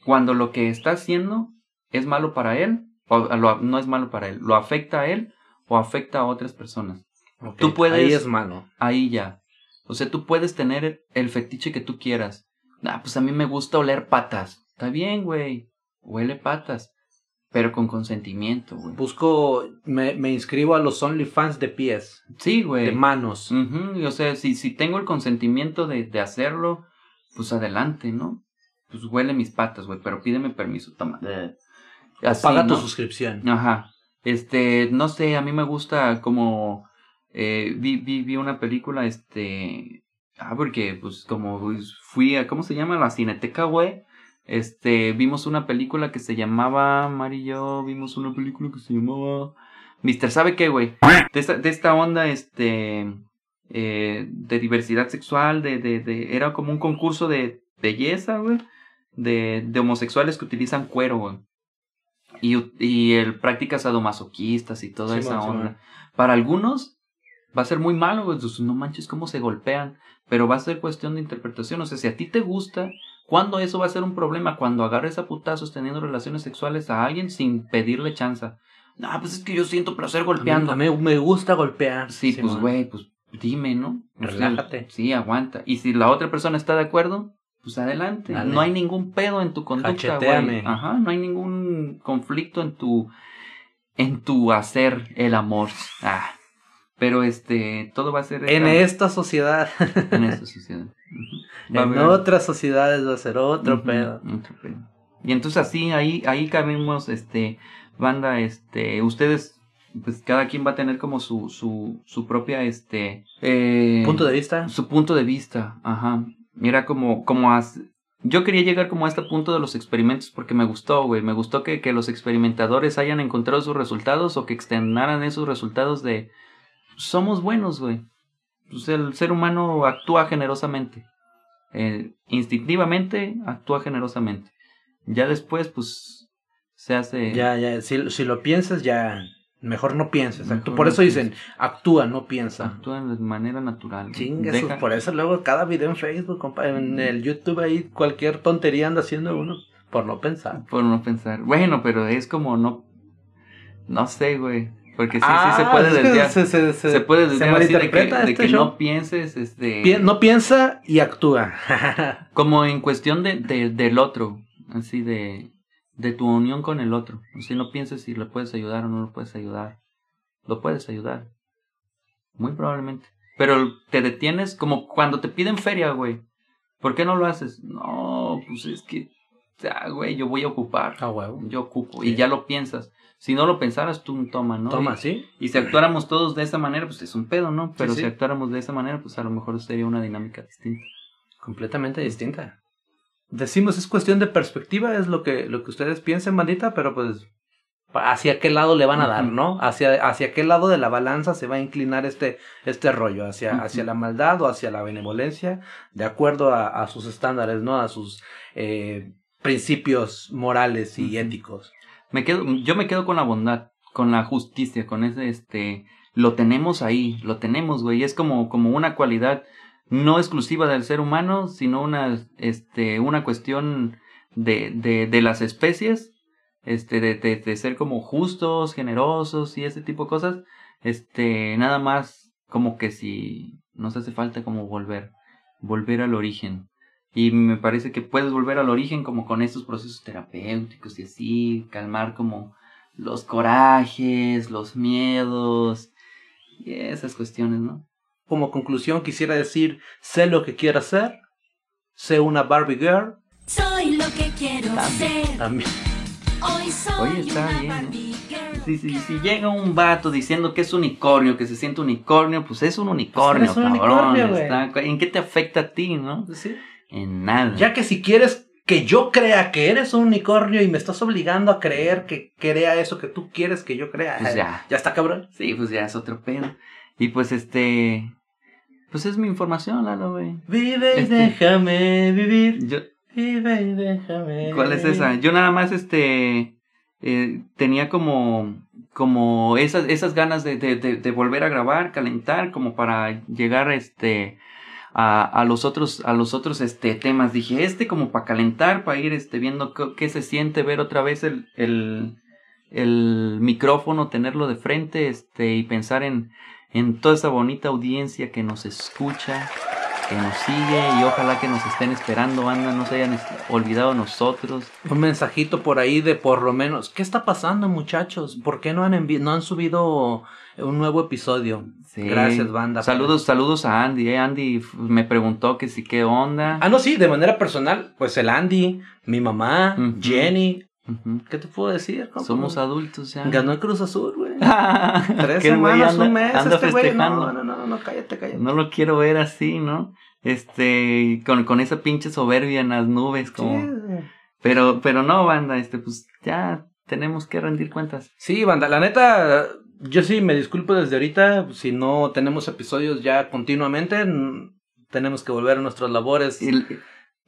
Speaker 2: Cuando lo que está haciendo es malo para él, o lo- no es malo para él, lo afecta a él o afecta a otras personas.
Speaker 3: Ok,
Speaker 2: Tú puedes-
Speaker 3: Ahí es malo.
Speaker 2: Ahí ya. O sea, tú puedes tener el fetiche que tú quieras. Ah, pues a mí me gusta oler patas. Está bien, güey. Huele patas. Pero con consentimiento, güey.
Speaker 3: Busco, me, me inscribo a los OnlyFans de pies,
Speaker 2: Sí, güey.
Speaker 3: de manos.
Speaker 2: Y, o sea, si, si tengo el consentimiento de, de hacerlo, pues adelante, ¿no? Pues huele mis patas, güey, pero pídeme permiso, toma. Así,
Speaker 3: Paga tu
Speaker 2: ¿no?
Speaker 3: suscripción.
Speaker 2: Ajá. Este, no sé, a mí me gusta como eh, vi, vi, vi una película, este, ah, porque pues como pues, fui a, ¿cómo se llama? La Cineteca, güey. Este, vimos una película que se llamaba, Mari y yo vimos una película que se llamaba Mister, ¿sabe qué, güey? De esta, de esta onda, este, eh, de diversidad sexual, de, de, de, era como un concurso de belleza, güey, de, de homosexuales que utilizan cuero, güey. Y, y el prácticas sadomasoquistas y toda esa onda. Para algunos va a ser muy malo, güey. No manches cómo se golpean. Pero va a ser cuestión de interpretación. O sea, si a ti te gusta, ¿cuándo eso va a ser un problema? Cuando agarres a putazos teniendo relaciones sexuales a alguien sin pedirle chanza. No, pues es que yo siento placer golpeando.
Speaker 3: A mí, a mí me gusta golpear.
Speaker 2: Sí, pues güey, pues dime, ¿no?
Speaker 3: Relájate.
Speaker 2: sí, aguanta. Y si la otra persona está de acuerdo, pues adelante.
Speaker 3: Dale.
Speaker 2: No hay ningún pedo en tu conducta, güey. Ajá, no hay ningún conflicto en tu en tu hacer el amor. Ah. Pero este, todo va a ser
Speaker 3: En
Speaker 2: esta
Speaker 3: sociedad.
Speaker 2: en esta sociedad. Va
Speaker 3: en otras sociedades va a ser otro pedo.
Speaker 2: otro pedo. Y entonces así, ahí, ahí cabemos, este, banda, este, ustedes, pues cada quien va a tener como su, su, su propia, este, eh,
Speaker 3: Punto de vista.
Speaker 2: su punto de vista, ajá. Mira como, como as- yo quería llegar como a este punto de los experimentos porque me gustó, güey. Me gustó que, que los experimentadores hayan encontrado sus resultados o que externaran esos resultados de somos buenos, güey. Pues el ser humano actúa generosamente. Eh, instintivamente actúa generosamente. Ya después, pues, se hace...
Speaker 3: Ya, ya, si, si lo piensas, ya. Mejor no pienses.
Speaker 2: Mejor
Speaker 3: Por
Speaker 2: no
Speaker 3: eso dicen, actúa, no piensa.
Speaker 2: Actúa de manera natural. güey.
Speaker 3: Chinga,
Speaker 2: Deja-
Speaker 3: eso- por eso luego cada video en Facebook, compa, en el YouTube ahí, cualquier tontería anda haciendo uno por no pensar.
Speaker 2: Por no pensar. Bueno, pero es como no. No sé, güey. Porque sí,
Speaker 3: Ah,
Speaker 2: sí se puede
Speaker 3: es que
Speaker 2: desviar.
Speaker 3: se-
Speaker 2: Se,
Speaker 3: se- se-
Speaker 2: puede
Speaker 3: se
Speaker 2: desviar así de que, de
Speaker 3: este
Speaker 2: que no pienses, este.
Speaker 3: No piensa y actúa.
Speaker 2: Como en cuestión de, de- del otro. Así de. De tu unión con el otro. Así no pienses si le puedes ayudar o no lo puedes ayudar. Lo puedes ayudar. Muy probablemente. Pero te detienes como cuando te piden feria, güey. ¿Por qué no lo haces? No, pues es que. Ya, güey, yo voy a ocupar.
Speaker 3: Ah, huevo.
Speaker 2: Yo ocupo.
Speaker 3: Sí.
Speaker 2: Y ya lo piensas. Si no lo pensaras, tú toma, ¿no?
Speaker 3: Toma,
Speaker 2: Y-
Speaker 3: ¿sí?
Speaker 2: Y si actuáramos todos de esa manera, pues es un pedo, ¿no? Pero
Speaker 3: sí.
Speaker 2: si actuáramos de esa manera, pues a lo mejor sería una dinámica distinta.
Speaker 3: Completamente distinta. Decimos, es cuestión de perspectiva, es lo que, lo que ustedes piensen, bandita, pero pues hacia qué lado le van a dar. ¿no? Hacia, hacia qué lado de la balanza se va a inclinar este, este rollo, hacia, hacia la maldad o hacia la benevolencia, de acuerdo a, a sus estándares, ¿no? A sus eh, principios morales y éticos.
Speaker 2: Me quedo, yo me quedo con la bondad, con la justicia, con ese, este, lo tenemos ahí, lo tenemos, güey. Es como, como una cualidad no exclusiva del ser humano, sino una, este, una cuestión de, de, de las especies, este, de, de, de ser como justos, generosos y ese tipo de cosas. Este, nada más como que si nos hace falta como volver, volver al origen. Y me parece que puedes volver al origen como con estos procesos terapéuticos y así, calmar como los corajes, los miedos y esas cuestiones, ¿no?
Speaker 3: Como conclusión quisiera decir, sé lo que quiero hacer, sé una Barbie Girl,
Speaker 10: Soy lo que quiero ser.
Speaker 3: también.
Speaker 10: Hoy soy
Speaker 2: Oye, está
Speaker 10: una
Speaker 2: bien, ¿no?
Speaker 10: Barbie girl.
Speaker 2: Si, si, si llega un vato diciendo que es unicornio, que se siente unicornio, pues es un unicornio,
Speaker 3: eres un
Speaker 2: cabrón.
Speaker 3: unicornio, güey.
Speaker 2: está- ¿En qué te afecta a ti, no?
Speaker 3: Sí.
Speaker 2: En nada.
Speaker 3: Ya que si quieres que yo crea que eres un unicornio y me estás obligando a creer que crea eso que tú quieres que yo crea.
Speaker 2: Pues ya.
Speaker 3: Ya está cabrón.
Speaker 2: Sí, pues ya es otro pedo. Y pues este. Pues es mi información, Lalo, güey.
Speaker 3: Vive y
Speaker 2: Este-
Speaker 3: déjame vivir.
Speaker 2: Yo,
Speaker 3: Vive y déjame.
Speaker 2: ¿Cuál es esa? Yo nada más este eh, tenía como como esas esas ganas de, de, de- de volver a grabar, calentar, como para llegar este a, a los otros a los otros este temas. Dije este como para calentar, para ir este viendo qué, se siente ver otra vez el, el el micrófono, tenerlo de frente, este y pensar en en toda esa bonita audiencia que nos escucha que nos sigue y ojalá que nos estén esperando, banda, no se hayan olvidado nosotros.
Speaker 3: Un mensajito por ahí de por lo menos. ¿Qué está pasando, muchachos? ¿Por qué no han, no han subido un nuevo episodio?
Speaker 2: Sí.
Speaker 3: Gracias, banda.
Speaker 2: Saludos, saludos a Andy, eh. Andy me preguntó que sí, qué onda.
Speaker 3: Ah, no, sí, de manera personal. Pues el Andy, mi mamá. Jenny. ¿Qué te puedo decir? compa?
Speaker 2: Somos adultos ya.
Speaker 3: Ganó el Cruz Azul, güey. Tres semanas,
Speaker 2: anda-
Speaker 3: un mes,
Speaker 2: anda
Speaker 3: este güey. No, no, no, no, cállate, cállate.
Speaker 2: No lo quiero ver así, ¿no? Este, con, con esa pinche soberbia en las nubes, como.
Speaker 3: Sí,
Speaker 2: Pero, pero no, banda, este, pues ya tenemos que rendir cuentas.
Speaker 3: Sí, banda, la neta, yo sí me disculpo desde ahorita si no tenemos episodios ya continuamente. Tenemos que volver a nuestras labores.
Speaker 2: Y,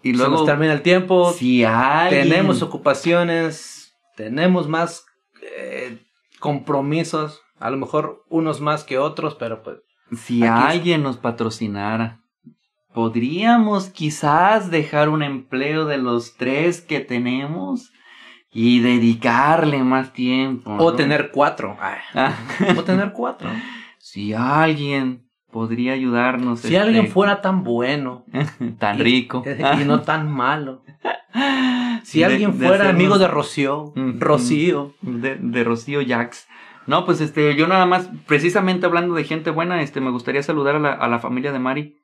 Speaker 2: y
Speaker 3: Se
Speaker 2: luego,
Speaker 3: nos termina el tiempo.
Speaker 2: si alguien.
Speaker 3: Tenemos ocupaciones, tenemos más eh, compromisos, a lo mejor unos más que otros, pero pues
Speaker 2: Si
Speaker 3: es-
Speaker 2: alguien nos patrocinara, podríamos quizás dejar un empleo de los tres que tenemos y dedicarle más tiempo.
Speaker 3: o
Speaker 2: ¿no?
Speaker 3: tener cuatro,
Speaker 2: Ah,
Speaker 3: o tener cuatro.
Speaker 2: si alguien podría ayudarnos.
Speaker 3: si
Speaker 2: este,
Speaker 3: alguien fuera tan bueno
Speaker 2: tan
Speaker 3: y-
Speaker 2: rico.
Speaker 3: y no tan malo, si
Speaker 2: De-
Speaker 3: alguien
Speaker 2: de
Speaker 3: fuera
Speaker 2: hacernos-
Speaker 3: amigo de Rocío. Rocío,
Speaker 2: de, de Rocío Jax. No, pues este, yo nada más, precisamente hablando de gente buena, este, me gustaría saludar a la, a la familia de Mari,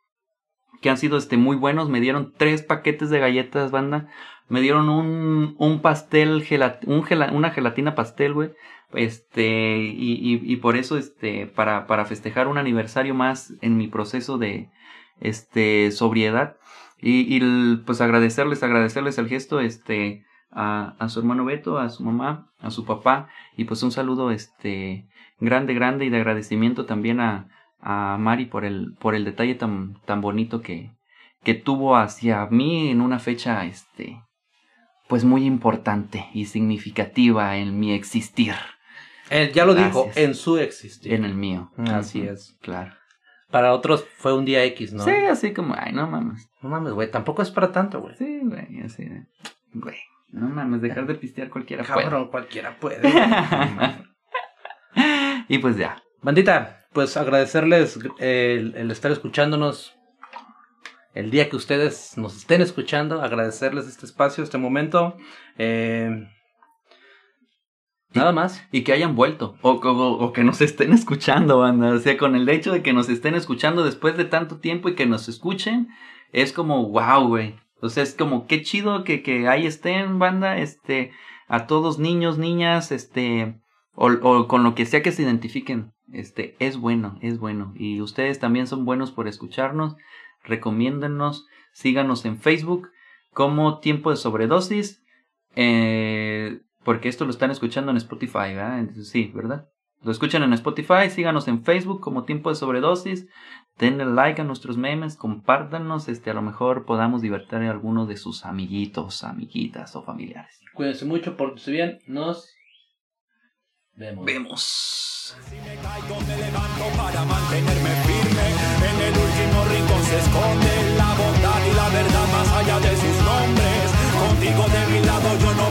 Speaker 2: que han sido este, muy buenos. Me dieron tres paquetes de galletas, banda. Me dieron un, un pastel, gelat, un gela- una gelatina pastel, güey. Este, y, y, por eso, este, para, para festejar un aniversario más en mi proceso de, este, sobriedad. Y, pues agradecerles, agradecerles el gesto, este, a, a su hermano Beto, a su mamá, a su papá, y pues un saludo, este, grande, grande y de agradecimiento también a, a Mari por el, por el detalle tan, tan bonito que, que tuvo hacia mí en una fecha, este, pues muy importante y significativa en mi existir,
Speaker 3: Él ya lo dijo, en su existir.
Speaker 2: en el mío.
Speaker 3: Así es.
Speaker 2: Claro.
Speaker 3: Para otros fue un día X, ¿no?
Speaker 2: Sí, así como, ay, no mames.
Speaker 3: No mames, güey, tampoco es para tanto, güey.
Speaker 2: Sí, güey, así de, güey, no mames, dejar de pistear cualquiera puede.
Speaker 3: Cabrón, cualquiera puede.
Speaker 2: y pues ya.
Speaker 3: Bandita, pues agradecerles eh, el, el estar escuchándonos el día que ustedes nos estén escuchando, agradecerles este espacio, este momento. Eh, nada más.
Speaker 2: Y que hayan vuelto. O, o- o que nos estén escuchando, banda. O sea, con el hecho de que nos estén escuchando después de tanto tiempo y que nos escuchen, es como, wow, güey. O sea, es como, qué chido que, que ahí estén, banda. Este, a todos niños, niñas, este, o, o con lo que sea que se identifiquen. Este, es bueno, es bueno. Y ustedes también son buenos por escucharnos. Recomiéndennos, síganos en Facebook como Tiempo de Sobredosis. Eh, porque esto lo están escuchando en Spotify, ¿verdad? Entonces, sí, ¿verdad? Lo escuchan en Spotify, síganos en Facebook como Tiempo de Sobredosis, denle like a nuestros memes, compártanos, este, a lo mejor podamos divertir a alguno de sus amiguitos, amiguitas o familiares.
Speaker 3: Cuídense mucho, pórtense bien. Nos vemos.
Speaker 2: Vemos.
Speaker 6: Si me caigo me levanto para mantenerme firme En el último rincón se esconde la bondad y la verdad más allá de sus nombres Contigo de mi lado yo no